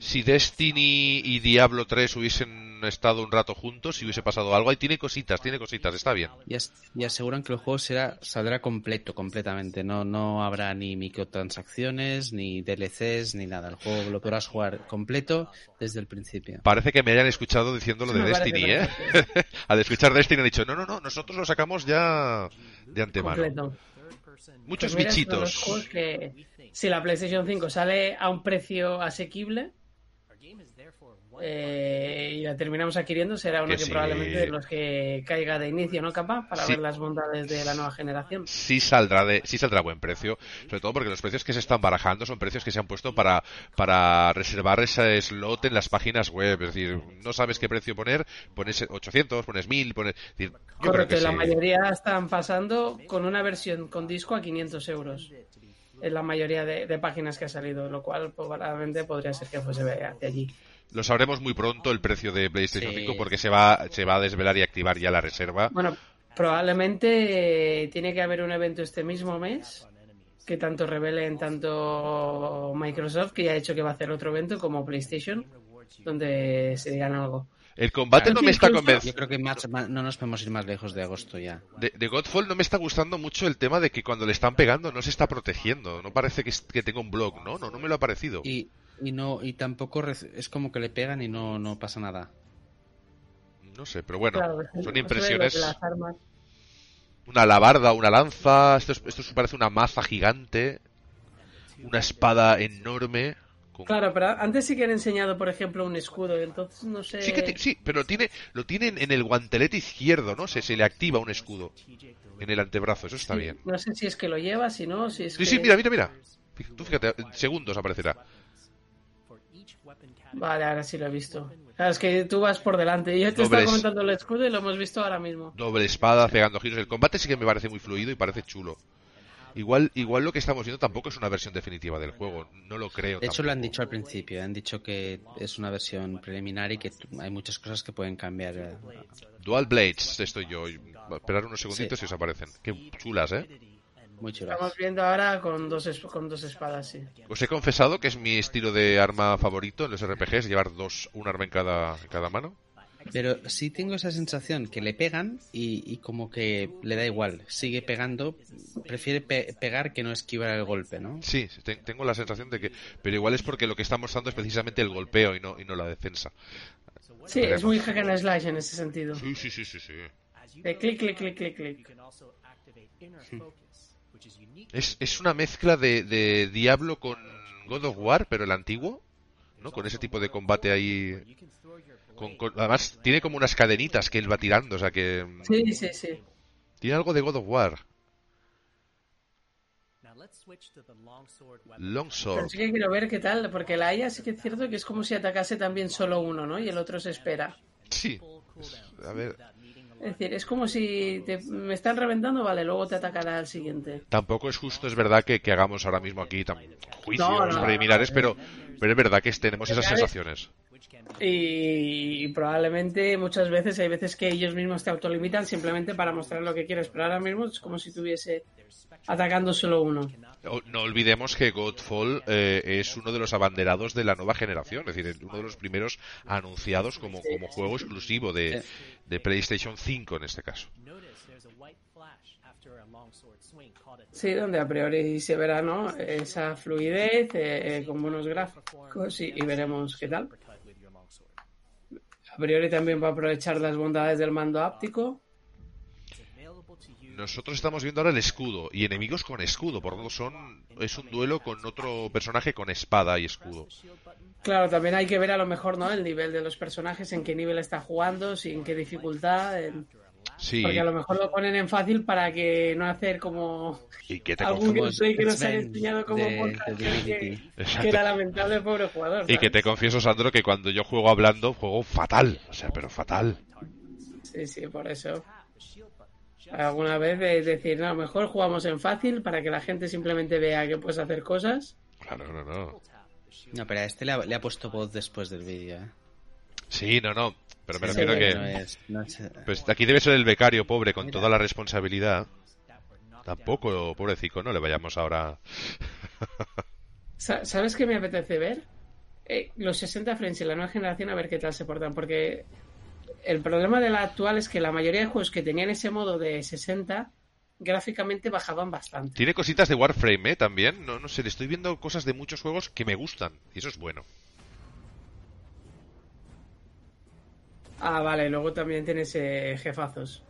si Destiny y Diablo 3 hubiesen estado un rato juntos y hubiese pasado algo. Ahí tiene cositas, tiene cositas, está bien. Y, as- y aseguran que el juego será, saldrá completo, completamente. No, no habrá ni microtransacciones, ni DLCs, ni nada. El juego lo podrás jugar completo desde el principio. Parece que me hayan escuchado diciendo lo de Destiny, ¿eh? Al escuchar Destiny han dicho, no, no, no, nosotros lo sacamos ya de antemano. Completo. Muchos Pues mira, bichitos. que si la PlayStation 5 sale a un precio asequible eh, y la terminamos adquiriendo, será uno Que que, sí. probablemente de los que caiga de inicio, ¿no, capa? Para Sí. ver las bondades de la nueva generación. Sí saldrá de, sí saldrá a buen precio, sobre todo porque los precios que se están barajando son precios que se han puesto para, para reservar ese slot en las páginas web. Es decir, no sabes qué precio poner, pones 800, pones 1000, pones. es decir, yo creo Correcto, que la sí. mayoría están pasando con una versión con disco a 500 euros. En la mayoría de, de páginas que ha salido, lo cual probablemente podría ser que fuese hacia allí. Lo sabremos muy pronto el precio de PlayStation Sí. 5 porque se va, se va a desvelar y activar ya la reserva. Bueno, probablemente eh, tiene que haber un evento este mismo mes que tanto revelen tanto Microsoft, que ya ha dicho que va a hacer otro evento, como PlayStation, donde se digan algo. El combate no me está Incluso- Yo convenciendo. creo que más- más- no nos podemos ir más lejos de agosto ya. De, de Godfall no me está gustando mucho el tema de que cuando le están pegando no se está protegiendo. No parece que, que tenga un blog, ¿no? No, no me lo ha parecido. Y, y no y tampoco es como que le pegan y no, no pasa nada. No sé, pero bueno, Claro, son ve impresiones. las armas. Una alabarda, una lanza. Esto, es- esto parece una maza gigante. Una espada enorme. con- Claro, pero antes sí que han enseñado, por ejemplo, un escudo, entonces no sé... Sí, que ti- sí, pero tiene, lo tiene en- el guantelete izquierdo, ¿no? Se, se le activa un escudo en el antebrazo, eso está Sí, bien. No sé si es que lo lleva, si no, si es Sí, que... sí, mira, mira, mira. Tú fíjate, en segundos aparecerá. Vale, ahora sí lo he visto. Claro, es que tú vas por delante. Yo te Dobles. estaba comentando el escudo y lo hemos visto ahora mismo. Doble espada, pegando giros. El combate sí que me parece muy fluido y parece chulo. Igual, igual lo que estamos viendo tampoco es una versión definitiva del juego. No lo creo. De hecho, lo han dicho al principio. Han dicho que es una versión preliminar y que hay muchas cosas que pueden cambiar. Dual Blades, estoy yo. Esperar unos segunditos Sí. y os aparecen. Qué chulas, ¿eh? Muy chulas. Estamos viendo ahora con dos, es- con dos espadas, sí. Os he confesado que es mi estilo de arma favorito en los RPGs, llevar dos, un arma en cada, en cada mano. Pero sí tengo esa sensación que le pegan y, y como que le da igual. Sigue pegando. Prefiere pe- pegar que no esquivar el golpe, ¿no? Sí, te- tengo la sensación de que... Pero igual es porque lo que está mostrando es precisamente el golpeo y no, y no la defensa. Sí, es muy hack and slash en ese sentido. Sí, sí, sí, sí, sí. De clic, clic, clic, clic, clic. Es, es una mezcla de, de Diablo con God of War, pero el antiguo, ¿no? Con ese tipo de combate ahí... con- con- además, tiene como unas cadenitas que él va tirando, o sea que... mm, Sí, sí, sí. Tiene algo de God of War. Pero Longsword. sí que quiero ver qué tal, porque la Aya sí que es cierto que es como si atacase también solo uno, ¿no? Y el otro se espera. Sí. A ver, Es decir, es como si te- me están reventando, vale, luego te atacará el siguiente. tampoco es justo, es verdad que, que hagamos ahora mismo aquí tam- juicios No, no, preliminares, pero, pero es verdad que tenemos esas sensaciones. Y, probablemente muchas veces hay veces que ellos mismos te autolimitan simplemente para mostrar lo que quieres, pero ahora mismo es como si tuviese atacando solo uno. No olvidemos que Godfall eh, es uno de los abanderados de la nueva generación, es decir, uno de los primeros anunciados como, como juego exclusivo de, de PlayStation 5 en este caso. Sí, donde a priori se verá, ¿no? Esa fluidez eh, eh, con buenos gráficos y, y veremos qué tal. Priori también va a aprovechar las bondades del mando áptico. Nosotros estamos viendo ahora el escudo y enemigos con escudo, por lo tanto son es un duelo con otro personaje con espada y escudo. Claro, también hay que ver a lo mejor, ¿no? El nivel de los personajes, en qué nivel está jugando, si en qué dificultad. en- Sí, Porque a lo mejor lo ponen en fácil para que no hacer como y que te algún que nos han enseñado como de- podcast de que, que era lamentable el pobre jugador. y que ¿sabes? te confieso, Sandro, que cuando yo juego hablando, juego fatal. O sea, pero fatal. Sí, sí, por eso. Alguna vez de decir, no, mejor jugamos en fácil para que la gente simplemente vea que puedes hacer cosas. Claro, no, no. No, pero a este le ha, le ha puesto voz después del vídeo. ¿eh? Sí, no, no. Pero me Sí, refiero sí, que... No es, no es- Pues aquí debe ser el becario pobre con Mira. toda la responsabilidad. Tampoco, pobrecito, no le vayamos ahora. Sa- ¿Sabes qué me apetece ver? Eh, los 60 frames y la nueva generación a ver qué tal se portan, porque el problema de la actual es que la mayoría de juegos que tenían ese modo de 60 gráficamente bajaban bastante. Tiene cositas de Warframe, ¿eh? También. No, no sé, le estoy viendo cosas de muchos juegos que me gustan. Y eso es bueno. Ah, vale, luego también tienes eh, jefazos.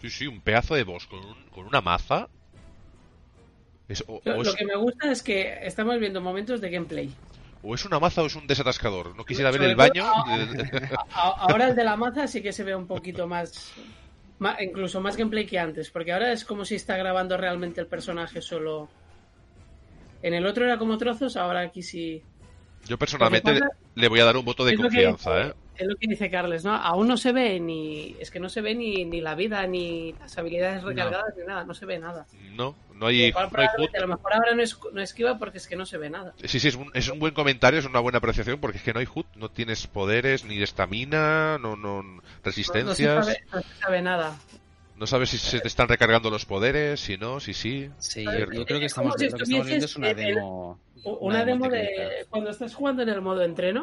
Sí, sí, un pedazo de boss con, un- con una maza. Es- o, Lo, o lo es, que me gusta es que estamos viendo momentos de gameplay. o es una maza o es un desatascador. No quisiera ver el baño. Ahora el de la maza sí que se ve un poquito más, ma- incluso más gameplay que antes, porque ahora es como si está grabando realmente el personaje solo. En el otro era como trozos, ahora aquí sí. Yo personalmente le, pasa- le voy a dar un voto de que confianza, ¿eh? Es lo que dice Carles, ¿no? Aún no se ve ni. Es que no se ve ni, ni la vida, ni las habilidades recargadas, ni nada, no se ve nada. No, no hay, no hay a lo mejor ahora no, es, no esquiva porque es que no se ve nada. Sí, sí, es un, es un buen comentario, es una buena apreciación, porque es que no hay HUD, no tienes poderes, ni estamina, no, no, No, no se resistencias, sabe, no se sabe nada. No sabes si se te están recargando los poderes, si no, si sí. Sí, yo, yo creo que estamos, si lo que estamos viendo es una demo. Una, demo de técnica. cuando estás jugando en el modo entreno,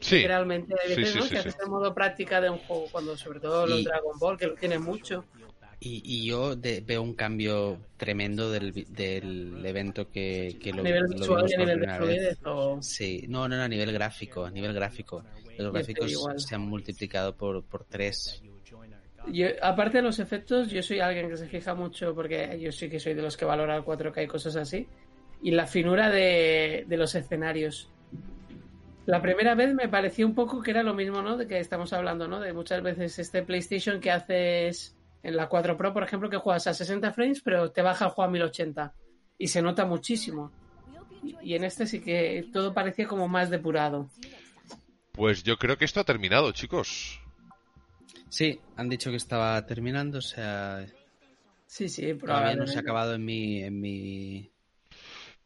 Sí, realmente hay Sí, veces sí, ¿no? sí, que sí. haces el modo práctica de un juego, cuando sobre todo los Y- Dragon Ball, que lo tienen mucho. Y, y yo de- veo un cambio tremendo del, del evento que, que lo, a nivel lo visual vimos y a por nivel de primera vez. fluidez. O... Sí, no, no, no, a nivel gráfico, a nivel gráfico. Los gráficos se han multiplicado por, por tres. Yo, aparte de los efectos, yo soy alguien que se fija mucho, porque yo sí que soy de los que valora el 4K y cosas así. Y la finura de, de los escenarios. La primera vez me pareció un poco que era lo mismo, ¿no? De que estamos hablando, ¿no? De muchas veces este PlayStation que haces en la 4 Pro, por ejemplo, que juegas a 60 frames, pero te baja el juego a 1080. Y se nota muchísimo. Y en este sí que todo parecía como más depurado. Pues yo creo que esto ha terminado, chicos. Sí, han dicho que estaba terminando, o sea. Sí, sí, todavía no se ha acabado en mi, en mi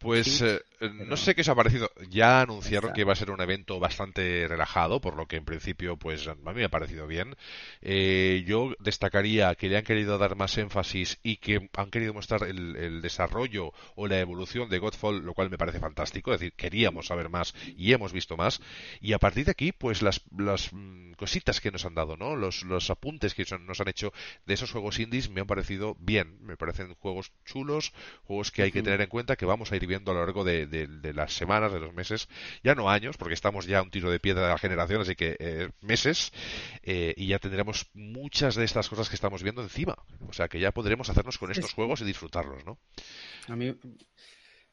pues eh, no sé qué os ha parecido. Ya anunciaron que iba a ser un evento bastante relajado, por lo que en principio, pues a mí me ha parecido bien. Eh, yo destacaría que le han querido dar más énfasis y que han querido mostrar el, desarrollo o la evolución de Godfall, lo cual me parece fantástico. Es decir, queríamos saber más y hemos visto más. Y a partir de aquí, pues las, las mm, cositas que nos han dado, ¿no? Los, los apuntes que nos han hecho de esos juegos indies me han parecido bien. Me parecen juegos chulos, juegos que hay que tener en cuenta, que vamos a ir viendo a lo largo de, las semanas, de los meses, ya no años, porque estamos ya a un tiro de piedra de la generación, así que eh, meses, eh, y ya tendremos muchas de estas cosas que estamos viendo encima. O sea que ya podremos hacernos con estos juegos y disfrutarlos, ¿no? A mí,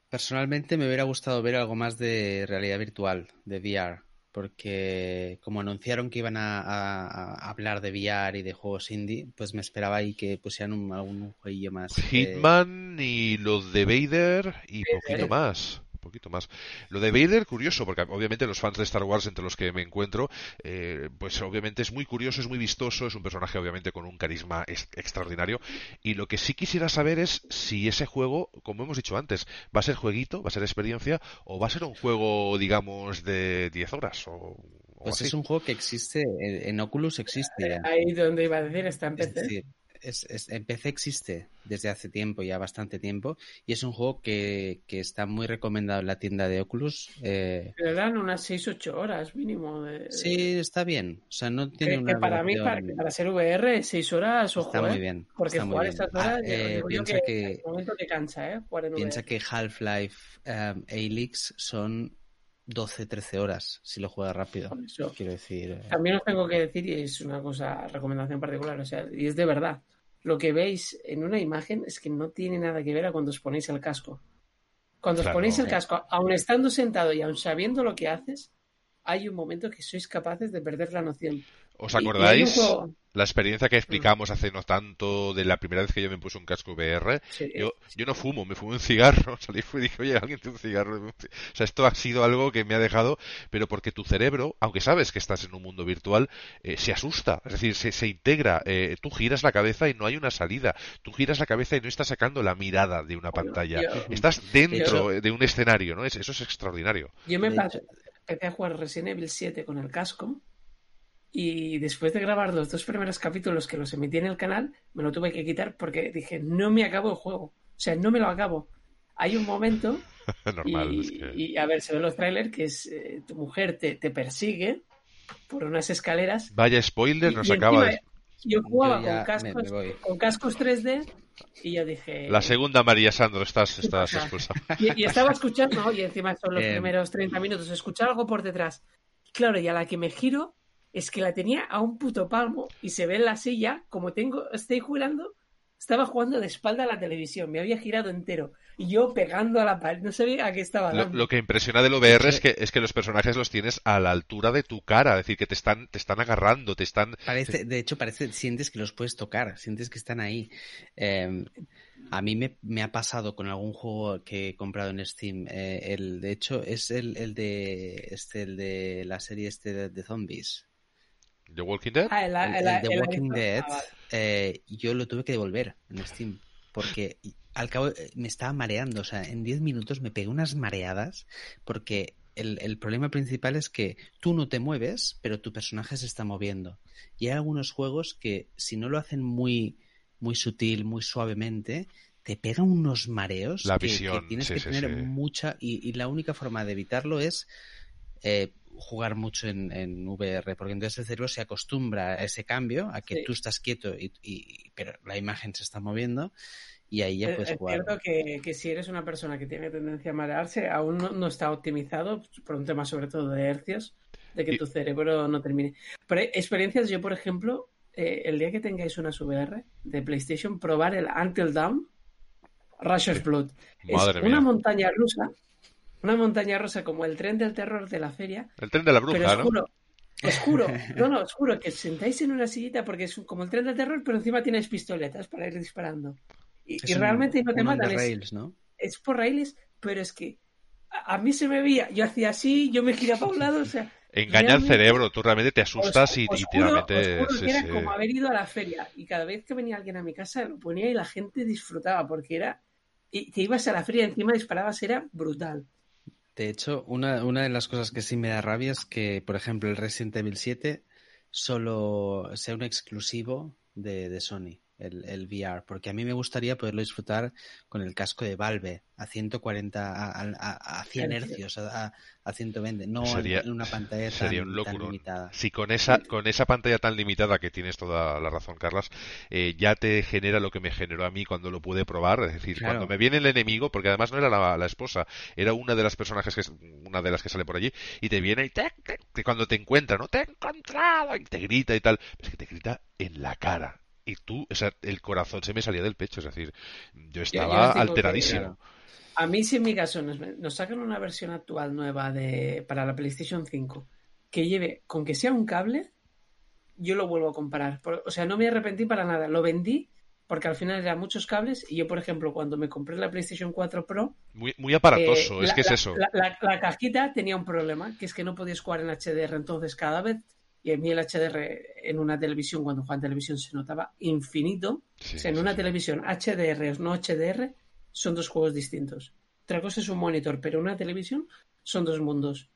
personalmente, me hubiera gustado ver algo más de realidad virtual, de VR porque como anunciaron que iban a, hablar de VR y de juegos indie, pues me esperaba ahí que pusieran un, algún jueguillo más. Hitman y los de Vader y poquito más poquito más. Lo de Vader, curioso, porque obviamente los fans de Star Wars entre los que me encuentro, eh, pues obviamente es muy curioso, es muy vistoso, es un personaje obviamente con un carisma extraordinario. Y lo que sí quisiera saber es si ese juego, como hemos dicho antes, va a ser jueguito, va a ser experiencia, o va a ser un juego, digamos, de 10 horas. O, pues es un juego que existe, en Oculus existe. Ahí donde iba a decir, está en PC es, en PC existe desde hace tiempo, ya bastante tiempo, y es un juego que, está muy recomendado en la tienda de Oculus. Eh... Le dan unas 6-8 horas mínimo. De... Sí, está bien. O sea, no tiene una. para mí, para, ser VR, 6 horas, ojo. Está muy ¿eh? bien. Porque jugar estas horas, ah, eh, piensa que, en momento te cansa, ¿eh? piensa que Half-Life um, Alyx son 12-13 horas si lo juegas rápido. Quiero decir. Eh, También os tengo que decir, y es una cosa, recomendación particular, o sea, y es de verdad. Lo que veis en una imagen es que no tiene nada que ver a cuando os ponéis el casco. Cuando os ponéis el casco, aun estando sentado y aun sabiendo lo que haces, hay un momento que sois capaces de perder la noción. ¿Os acordáis la experiencia que explicamos hace no tanto de la primera vez que yo me puse un casco VR? Yo, yo no fumo, me fumé un cigarro. Salí y dije, oye, alguien tiene un cigarro. O sea, esto ha sido algo que me ha dejado, pero porque tu cerebro, aunque sabes que estás en un mundo virtual, eh, se asusta. Es decir, se, se integra. Eh, tú giras la cabeza y no hay una salida. Tú giras la cabeza y no estás sacando la mirada de una pantalla. Estás dentro de un escenario, ¿no? Eso es extraordinario. Yo me pasé, empecé a jugar Resident Evil 7 con el casco y después de grabar los dos primeros capítulos que los emití en el canal, me lo tuve que quitar porque dije, no me acabo el juego. O sea, no me lo acabo. Hay un momento. y, a ver, se ven los trailers que es eh, tu mujer te, te, persigue por unas escaleras. Vaya spoiler, nos acaba de. Yo jugaba con, cascos, con cascos 3D y yo dije. La segunda María Sandro, estás, estás expulsada. Y, estaba escuchando, y encima son los primeros 30 minutos, escuchar algo por detrás. Claro, y a la que me giro, es que la tenía a un puto palmo y se ve en la silla, como tengo, estoy jugando, estaba jugando de espalda a la televisión, me había girado entero y yo pegando a la pared, no sabía a qué estaba Lo, lo, que impresiona del VR es que, es que los personajes los tienes a la altura de tu cara, es decir, que te están, te están agarrando, te están... Parece, de hecho, parece, sientes que los puedes tocar, sientes que están ahí. Em, a mí me, ha pasado con algún juego que he comprado en Steam. Eh, el, de hecho, es el, el de este, el de la serie este de zombies. ¿The Walking Dead? Ah, el, The Walking Dead, eh, yo lo tuve que devolver en Steam. Porque al cabo eh, me estaba mareando. O sea, en 10 minutos me pegué unas mareadas. Porque el, problema principal es que tú no te mueves, pero tu personaje se está moviendo. Y hay algunos juegos que, si no lo hacen muy, muy sutil, muy suavemente, te pegan unos mareos la visión, que, tienes que tener mucha. Y, la única forma de evitarlo es eh, jugar mucho en, VR, porque entonces el cerebro se acostumbra a ese cambio, a que tú estás quieto, y, pero la imagen se está moviendo y ahí ya puedes jugar. Es cierto que, si eres una persona que tiene tendencia a marearse, aún no, está optimizado por un tema sobre todo de hercios, de que tu cerebro no termine. Pero experiencias, yo por ejemplo, eh, el día que tengáis una VR de PlayStation, probar el Until Dawn Rush of Blood. es una montaña rusa una montaña rusa como el tren del terror de la feria. El tren de la bruja, pero os ¿no? juro, os juro, no, no, os juro que os sentáis en una sillita porque es como el tren del terror, pero encima tienes pistoletas para ir disparando. Y, y un- realmente no te matan, es, rails, ¿no? es por raíles, pero es que a, a mí se me veía, yo hacía así, yo me giraba a un lado, o sea, Engaña realmente- cerebro, tú realmente te asustas y, os y juro- realmente... os juro sí, que era sí. como haber ido a la feria y cada vez que venía alguien a mi casa lo ponía y la gente disfrutaba porque era y te ibas a la feria y encima disparabas era brutal De hecho, una, una de las cosas que sí me da rabia es que, por ejemplo, el Resident Evil 7 solo sea un exclusivo de, de Sony, el, el VR, porque a mí me gustaría poderlo disfrutar con el casco de Valve a 140, a, a, a- a 100 Hercios. hercios, a, a- a 120, no Sería- en una pantalla tan, Sería un tan limitada. Si con esa, con esa pantalla tan limitada que tienes toda la razón, Carlas, eh, ya te genera lo que me generó a mí cuando lo pude probar. Es decir, Claro. cuando me viene el enemigo, porque además no era la, la esposa, era una de las personajes que es- una de las que sale por allí, y te viene y te, te- cuando te encuentra, ¿no? Te he encontrado, y te grita y tal. Es que te grita en la cara. Y tú, o sea, el corazón se me salía del pecho, es decir, yo estaba que, alteradísimo. claro. a mí si en mi caso nos, nos sacan una versión actual nueva de para la PlayStation 5 que lleve con que sea un cable yo lo vuelvo a comprar Por- o sea no me arrepentí para nada lo vendí porque al final eran muchos cables y yo por ejemplo cuando me compré la PlayStation 4 Pro Muy, muy aparatoso, Eh, es la- que es la- eso. La, la- la cajita tenía un problema, que es que no podías jugar en HDR entonces cada vez. Y a mí el HDR en una televisión, cuando jugaba en televisión, se notaba infinito. Sí, o sea, en una sí. televisión HDR o no HDR son dos juegos distintos. Otra cosa es un monitor, pero una televisión son dos mundos.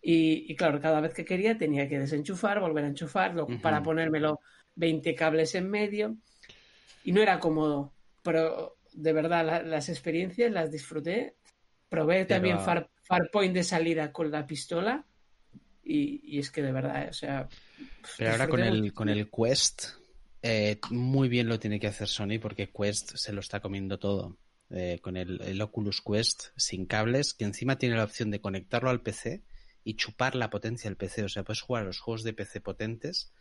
Y, y claro, cada vez que quería tenía que desenchufar, volver a enchufarlo para ponérmelo 20 cables en medio. Y no era cómodo, pero de verdad la- las experiencias las disfruté. Probé Pero- también Far, Farpoint de salida con la pistola. Y, y es que de verdad, o sea. Pero ahora con el, con el Quest, eh, muy bien lo tiene que hacer Sony porque Quest se lo está comiendo todo. Eh, con el, el Oculus Quest sin cables, que encima tiene la opción de conectarlo al PC y chupar la potencia del PC. O sea, puedes jugar a los juegos de PC potentes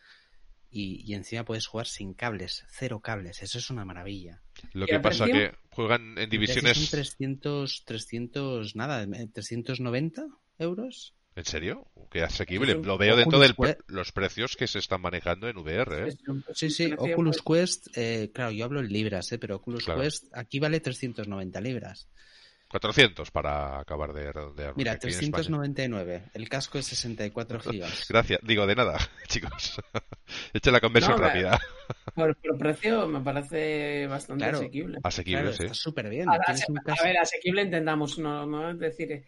y, y encima puedes jugar sin cables, cero cables. Eso es una maravilla. Lo ¿Y que pasa que juegan en divisiones... Son 300, 300, nada, eh, 390 euros. ¿En serio? Qué asequible. Lo veo dentro de los precios que se están manejando en VR. ¿eh? Sí, sí, Oculus Quest, eh, claro, yo hablo en libras, eh, pero Oculus Claro. Quest aquí vale 390 libras. 400 para acabar de redondear. Mira, aquí en España. 399. El casco es 64 gigas. Gracias. Digo, de nada, chicos. Echa la conversión No, rápida. Por, por precio me parece bastante Claro. asequible. Asequible, Claro, sí. está súper bien. A, un ver, asequible entendamos, no, no es decir, eh,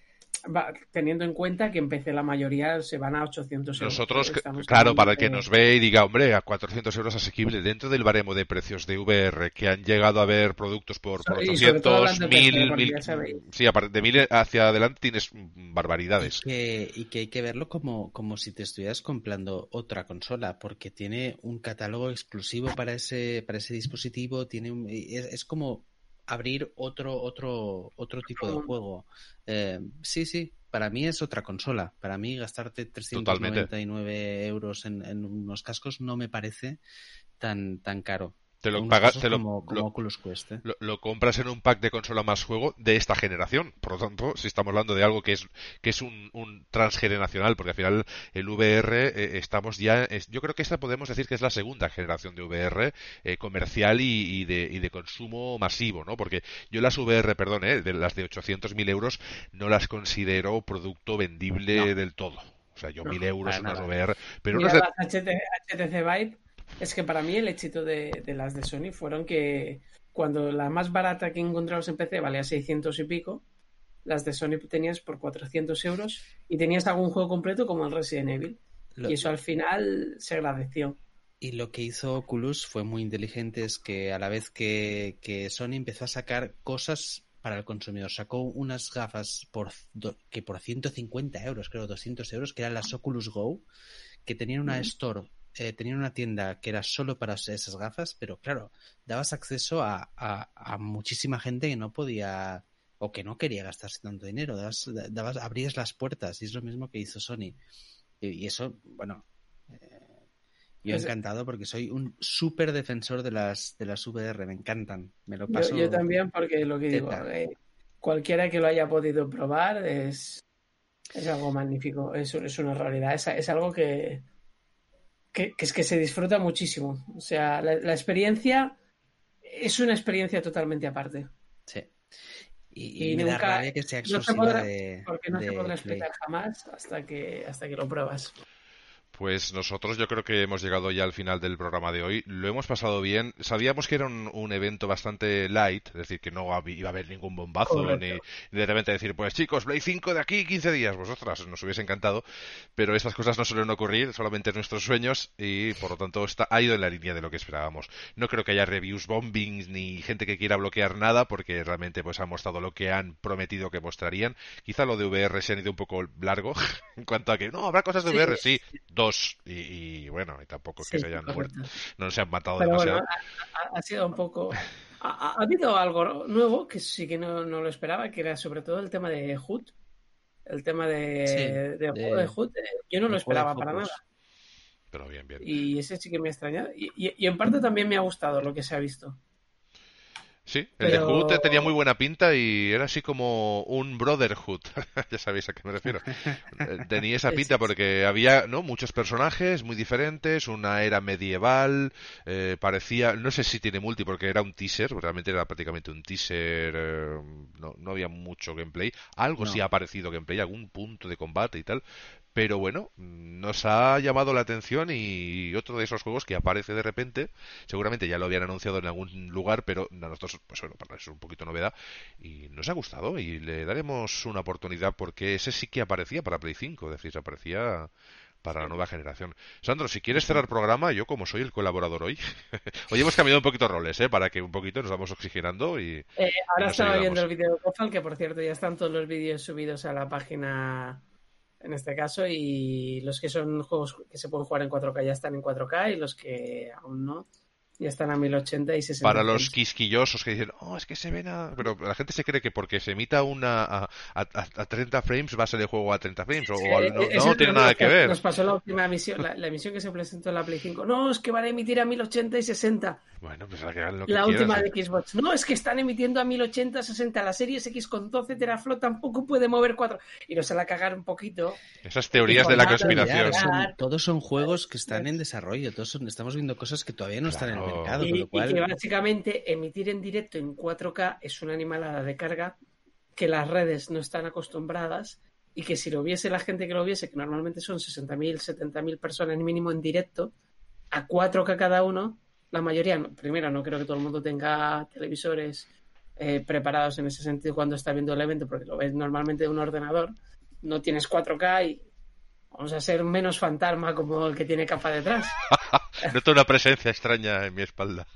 va, teniendo en cuenta que en PC la mayoría se van a 800 euros. Nosotros, claro, para el que nos ve y diga, hombre, a 400 euros asequible dentro del baremo de precios de VR que han llegado a ver productos por, por Y sobre todo 800, hablando de PC, 1000, porque 1000. ya sabéis. Sí, aparte de 1000 hacia adelante tienes barbaridades. Y que, y que hay que verlo como, como si te estuvieras comprando otra consola, porque tiene un catálogo exclusivo para ese, para ese dispositivo, tiene un- es, es como abrir otro, otro, otro tipo de juego. Eh, sí, sí, para mí es otra consola. Para mí gastarte Totalmente. 399 euros en, en unos cascos no me parece tan, tan caro. Te lo pagas, te lo, como, como lo- Oculus Quest, ¿eh? lo, lo compras en un pack de consola más juego de esta generación. Por lo tanto, si estamos hablando de algo que es que es un, un transgeneracional, porque al final el VR eh, estamos ya, es- yo creo que esta podemos decir que es la segunda generación de VR eh, comercial y, y de, y de consumo masivo, ¿no? Porque yo las VR, perdón, eh, de las de 800.000 euros no las considero producto vendible No. del todo. O sea, yo 1.000 euros unas. VR, pero Mira, unas de- las HT HTC Vive, es que para mí el éxito de, de las de Sony fueron que cuando la más barata que encontrabas en PC valía 600 y pico, las de Sony tenías por 400 euros y tenías algún juego completo como el Resident Evil. Lo- Y eso al final se agradeció. Y lo que hizo Oculus fue muy inteligente, es que a la vez que, que Sony empezó a sacar cosas para el consumidor, sacó unas gafas por do- que por 150 euros, creo 200 euros, que eran las Oculus Go, que tenían una store, eh, tenían una tienda que era solo para esas gafas, pero claro, dabas acceso a, a- a muchísima gente que no podía o que no quería gastarse tanto dinero, dabas, dabas, abrías las puertas y es lo mismo que hizo Sony. Y, y eso, bueno, eh, yo Pues- encantado porque soy un súper defensor de las, de las VR, me encantan, me lo paso. yo también, porque lo que digo, eh, cualquiera que lo haya podido probar es, es algo magnífico, es, es una realidad, es, es algo que, que, es que se disfruta muchísimo. O sea, la, experiencia es una experiencia totalmente aparte. Sí. Y, nunca, que sea exclusiva de, porque no se podrá explicar jamás hasta que hasta que lo pruebas. Pues nosotros yo creo que hemos llegado ya al final del programa de hoy. Lo hemos pasado bien. Sabíamos que era un, evento bastante light, es decir, que no iba a haber ningún bombazo, ni, de repente decir, pues chicos, Play 5 de aquí 15 días. Vosotras nos hubiese encantado, pero estas cosas no suelen ocurrir, solamente en nuestros sueños, y por lo tanto está, ha ido en la línea de lo que esperábamos. No creo que haya reviews bombings ni gente que quiera bloquear nada, porque realmente pues han mostrado lo que han prometido que mostrarían. Quizá lo de VR se han ido un poco largo en cuanto a que no, habrá cosas de VR, sí, dos y, bueno, y tampoco que se hayan muerto, no se han matado demasiado. ha, sido un poco... Ha, habido algo nuevo que sí que no, lo esperaba, que era sobre todo el tema de Hood. El tema de, de, Hood, eh, yo no lo esperaba para nada. Pero bien, bien. Y ese sí que me ha extrañado. y en parte también me ha gustado lo que se ha visto. Sí, el de Hood tenía muy buena pinta y era así como un Brotherhood. ya sabéis a qué me refiero. Tenía esa pinta porque había no muchos personajes muy diferentes, una era medieval, eh, parecía, no sé si tiene multi porque era un teaser, realmente era prácticamente un teaser, eh, no, no, había mucho gameplay. Algo sí ha aparecido gameplay, algún punto de combate y tal, pero bueno, nos ha llamado la atención y otro de esos juegos que aparece de repente, seguramente ya lo habían anunciado en algún lugar, pero a nosotros, pues bueno, para es un poquito novedad y nos ha gustado y le daremos una oportunidad porque ese sí que aparecía para Play 5, es decir, aparecía para la nueva generación. Sandro, si quieres cerrar programa, yo como soy el colaborador hoy, hoy hemos cambiado un poquito roles, ¿eh? para que un poquito nos vamos oxigenando y... Eh, ahora estaba viendo el vídeo de Kofal, que por cierto ya están todos los vídeos subidos a la página en este caso, y los que son juegos que se pueden jugar en 4K ya están en 4K y los que aún no ya están a 1080 y 60. Para los quisquillosos que dicen, oh, es que se ven a... Pero la gente se cree que porque se emita una a, a, 30 frames va a ser el juego a 30 frames. o, no, tiene nada que ver. Nos pasó la última emisión, la, emisión que se presentó en la Play 5. No, es que van a emitir a 1080 y 60. Bueno, pues lo que La última de Xbox. No, es que están emitiendo a 1080, 60. La serie X con 12 teraflops tampoco puede mover 4. Y no se la cagar un poquito. Esas teorías de la conspiración. todos son juegos que están en desarrollo. Todos estamos viendo cosas que todavía no están en mercado. Y, que básicamente emitir en directo en 4K es una animalada de carga que las redes no están acostumbradas y que si lo viese la gente que lo viese, que normalmente son 60.000, 70.000 personas mínimo en directo, a 4K cada uno, la mayoría, primero, no creo que todo el mundo tenga televisores eh, preparados en ese sentido cuando está viendo el evento, porque lo ves normalmente de un ordenador, no tienes 4K y vamos a ser menos fantasma como el que tiene capa detrás. Noto una presencia extraña en mi espalda.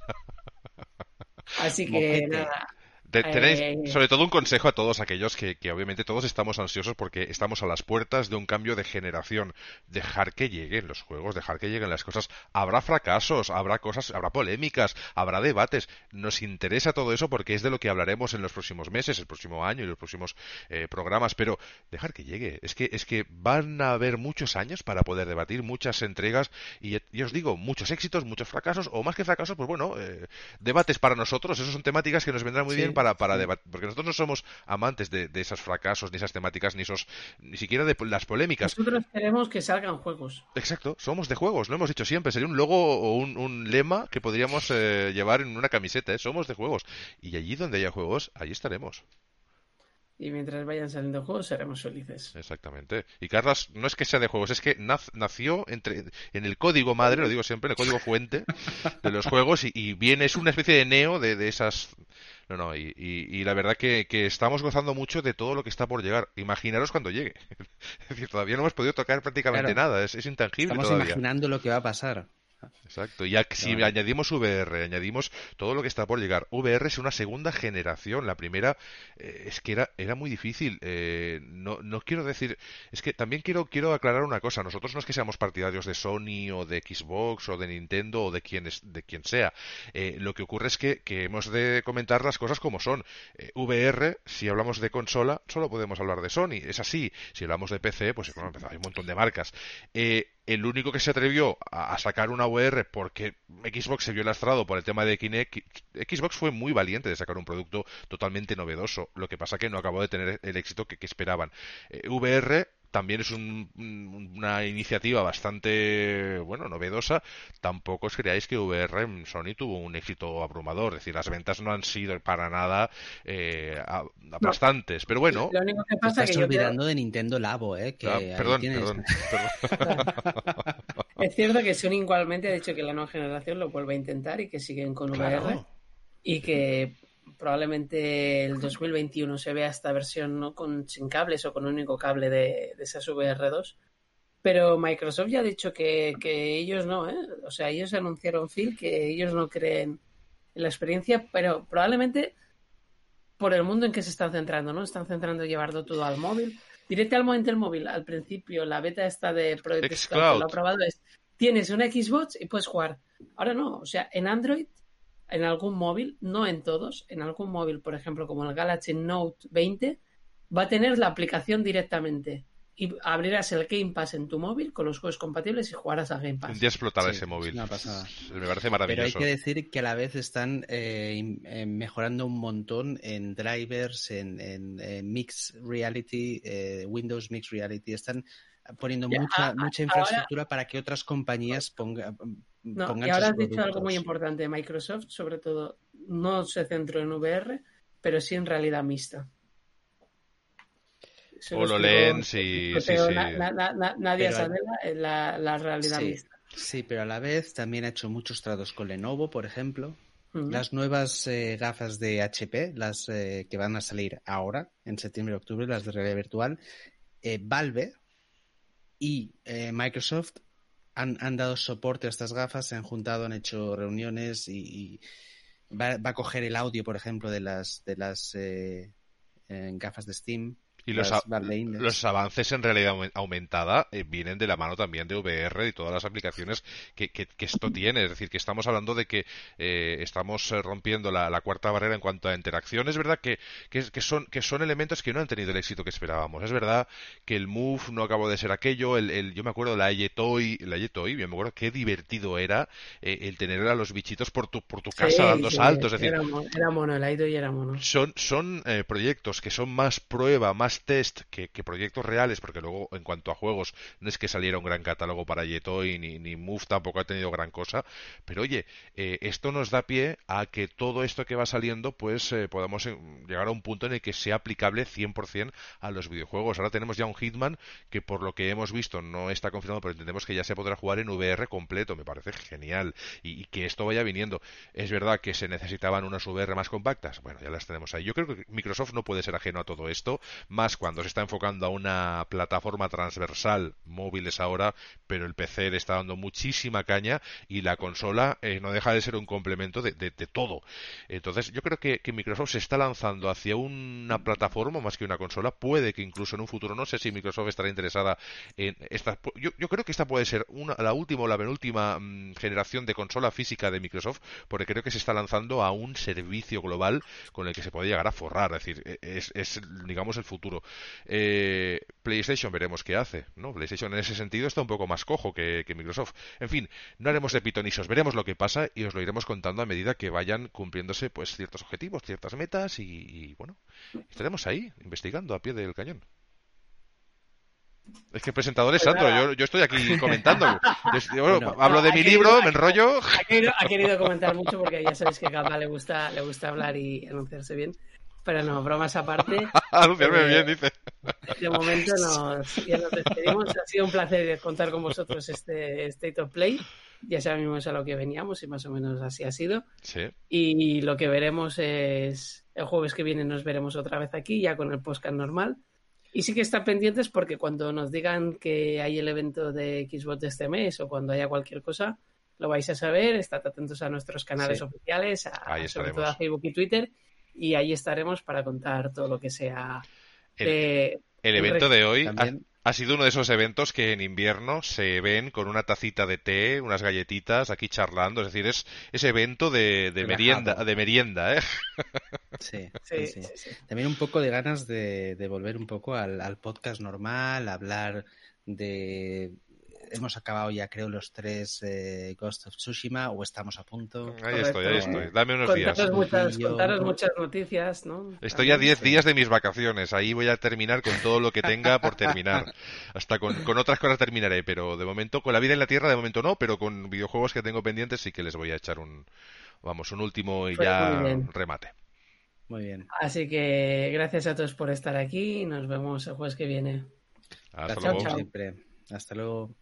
Así que nada, Tenéis eh, sobre todo un consejo a todos aquellos que, obviamente todos estamos ansiosos porque estamos a las puertas de un cambio de generación. Dejar que lleguen los juegos, dejar que lleguen las cosas. Habrá fracasos, habrá cosas, habrá polémicas, habrá debates. Nos interesa todo eso porque es de lo que hablaremos en los próximos meses, el próximo año y los próximos eh, programas. Pero dejar que llegue. Es que, es que van a haber muchos años para poder debatir, muchas entregas y, os digo, muchos éxitos, muchos fracasos o más que fracasos, pues bueno, eh, debates para nosotros. Esas son temáticas que nos vendrán muy bien para, para debatir, porque nosotros no somos amantes de, esos fracasos, ni esas temáticas, ni esos, ni siquiera de las polémicas. Nosotros queremos que salgan juegos. Exacto, somos de juegos, lo hemos dicho siempre, sería un logo o un, lema que podríamos eh, llevar en una camiseta, ¿eh? somos de juegos. Y allí donde haya juegos, allí estaremos y mientras vayan saliendo juegos seremos felices. Exactamente. Y Carlos, no es que sea de juegos, es que nació entre, en el código madre, lo digo siempre, en el código fuente de los juegos y, viene, es una especie de neo de, de esas... No, no, y, y, la verdad que, que, estamos gozando mucho de todo lo que está por llegar. Imaginaros cuando llegue. es decir, todavía no hemos podido tocar prácticamente nada, es, es intangible. Estamos imaginando lo que va a pasar. Exacto. Y si añadimos VR, añadimos todo lo que está por llegar. VR es una segunda generación. La primera eh, es que era, era muy difícil. Eh, no, no quiero decir. Es que también quiero, quiero aclarar una cosa. Nosotros no es que seamos partidarios de Sony o de Xbox o de Nintendo o de quien, de quien sea. Eh, lo que ocurre es que, que, hemos de comentar las cosas como son. VR, si hablamos de consola, solo podemos hablar de Sony. Es así. Si hablamos de PC, pues hay un montón de marcas. El único que se atrevió a, sacar una VR porque Xbox se vio lastrado por el tema de Kinect, Xbox fue muy valiente de sacar un producto totalmente novedoso. Lo que pasa que no acabó de tener el éxito que, esperaban. Eh, VR también es una iniciativa bastante, bueno, novedosa. Tampoco os creáis que VR en Sony tuvo un éxito abrumador. Es decir, las ventas no han sido para nada eh, bastantes. Pero bueno. Lo único que pasa estás que olvidando de Nintendo Labo, ¿eh? Ah, perdón, perdón, es cierto que Sony igualmente ha dicho que la nueva generación lo vuelve a intentar y que siguen con VR. Y que probablemente el 2021 se vea esta versión no con sin cables o con un único cable de, de esas VR2. Pero Microsoft ya ha dicho que, ellos no, ¿eh? O sea, ellos anunciaron, Phil, que ellos no creen en la experiencia, pero probablemente por el mundo en que se están centrando, ¿no? Están centrando en llevarlo todo al móvil. Directamente al móvil, al principio, la beta esta de Project lo ha probado es, tienes una Xbox y puedes jugar. Ahora no, o sea, en Android en algún móvil, no en todos, en algún móvil, por ejemplo, como el Galaxy Note 20, va a tener la aplicación directamente. Y abrirás el Game Pass en tu móvil con los juegos compatibles y jugarás a Game Pass. Un día explotará ese móvil. Me parece maravilloso. Pero hay que decir que a la vez están eh, eh, mejorando un montón en drivers, en, Mixed Reality, eh, Windows Mixed Reality. Están poniendo mucha, mucha infraestructura para que otras compañías pongan no, y ahora has dicho algo muy importante. Microsoft, sobre todo, no se centró en VR, pero sí en realidad mixta. HoloLens y... Sí, sí. nadie sabe la, la, realidad mixta. Sí, pero a la vez también ha hecho muchos tratos con Lenovo, por ejemplo. Las nuevas eh, gafas de HP, las eh, que van a salir ahora, en septiembre y octubre, las de realidad virtual, eh, Valve y Microsoft han, dado soporte a estas gafas, se han juntado, han hecho reuniones y, va, a coger el audio, por ejemplo, de las, de las eh, gafas de Steam y los, los, avances en realidad aumentada eh, vienen de la mano también de VR y todas las aplicaciones que, que, esto tiene. Es decir, que estamos hablando de que eh, estamos eh, rompiendo la, cuarta barrera en cuanto a interacción. Es verdad que, que, son, que son elementos que no han tenido el éxito que esperábamos. Es verdad que el Move no acabó de ser aquello. El, el yo me acuerdo de la Yetoy, la Yetoy, me acuerdo qué divertido era el tener a los bichitos por tu, por tu casa dando saltos. Es decir, era, mono, el era mono. Son, son proyectos que son más prueba, más test que, proyectos reales, porque luego en cuanto a juegos no es que saliera un gran catálogo para Yetoy ni, ni Move tampoco ha tenido gran cosa, pero oye, eh, esto nos da pie a que todo esto que va saliendo pues eh, podamos eh, llegar a un punto en el que sea aplicable 100% a los videojuegos. Ahora tenemos ya un Hitman que por lo que hemos visto no está confirmado, pero entendemos que ya se podrá jugar en VR completo, me parece genial y, y que esto vaya viniendo. Es verdad que se necesitaban unas VR más compactas, bueno, ya las tenemos ahí. Yo creo que Microsoft no puede ser ajeno a todo esto, más cuando se está enfocando a una plataforma transversal, móviles ahora, pero el PC le está dando muchísima caña y la consola eh, no deja de ser un complemento de, todo. Entonces, yo creo que, Microsoft se está lanzando hacia una plataforma más que una consola. Puede que incluso en un futuro, no sé si Microsoft estará interesada en esta. Yo, creo que esta puede ser una, la última o la penúltima mm, generación de consola física de Microsoft, porque creo que se está lanzando a un servicio global con el que se puede llegar a forrar. Es decir, e, es, es digamos, el futuro. Eh, PlayStation veremos qué hace, ¿no? PlayStation en ese sentido está un poco más cojo que, Microsoft. En fin, no haremos de pitonisos, veremos lo que pasa y os lo iremos contando a medida que vayan cumpliéndose pues ciertos objetivos, ciertas metas y, bueno, estaremos ahí investigando a pie del cañón. Es que el presentador es pues Sandro, yo, estoy aquí comentando. hablo de mi libro, me enrollo. Ha querido, comentar mucho porque ya sabéis que a Gama le gusta, le gusta hablar y anunciarse bien. Pero no, bromas aparte. Anunciarme eh, bien, dice. De momento nos, ya nos despedimos. Ha sido un placer contar con vosotros este State of Play. Ya sabemos a lo que veníamos y más o menos así ha sido. Sí. Y lo que veremos es el jueves que viene nos veremos otra vez aquí, ya con el podcast normal. Y sí que están pendientes porque cuando nos digan que hay el evento de Xbox de este mes o cuando haya cualquier cosa, lo vais a saber. Estad atentos a nuestros canales oficiales, a, sobre todo a Facebook y Twitter y ahí estaremos para contar todo lo que sea. El, evento de hoy ha, sido uno de esos eventos que en invierno se ven con una tacita de té, unas galletitas aquí charlando, es decir, es ese evento de, merienda, de merienda, ¿eh? Sí, sí, sí, También un poco de ganas de, volver un poco al, podcast normal, hablar de hemos acabado ya, creo, los tres eh, Ghost of Tsushima o estamos a punto. Ahí estoy, ahí estoy. Dame unos días. Contaros muchas, contaros muchas noticias, ¿no? Estoy a 10 días de mis vacaciones. Ahí voy a terminar con todo lo que tenga por terminar. Hasta con, con otras cosas terminaré, pero de momento, con la vida en la Tierra, de momento no, pero con videojuegos que tengo pendientes sí que les voy a echar un, vamos, un último y Pues ya remate. Muy bien. Así que gracias a todos por estar aquí y nos vemos el jueves que viene. Hasta Gracias luego. chao. siempre. Hasta luego.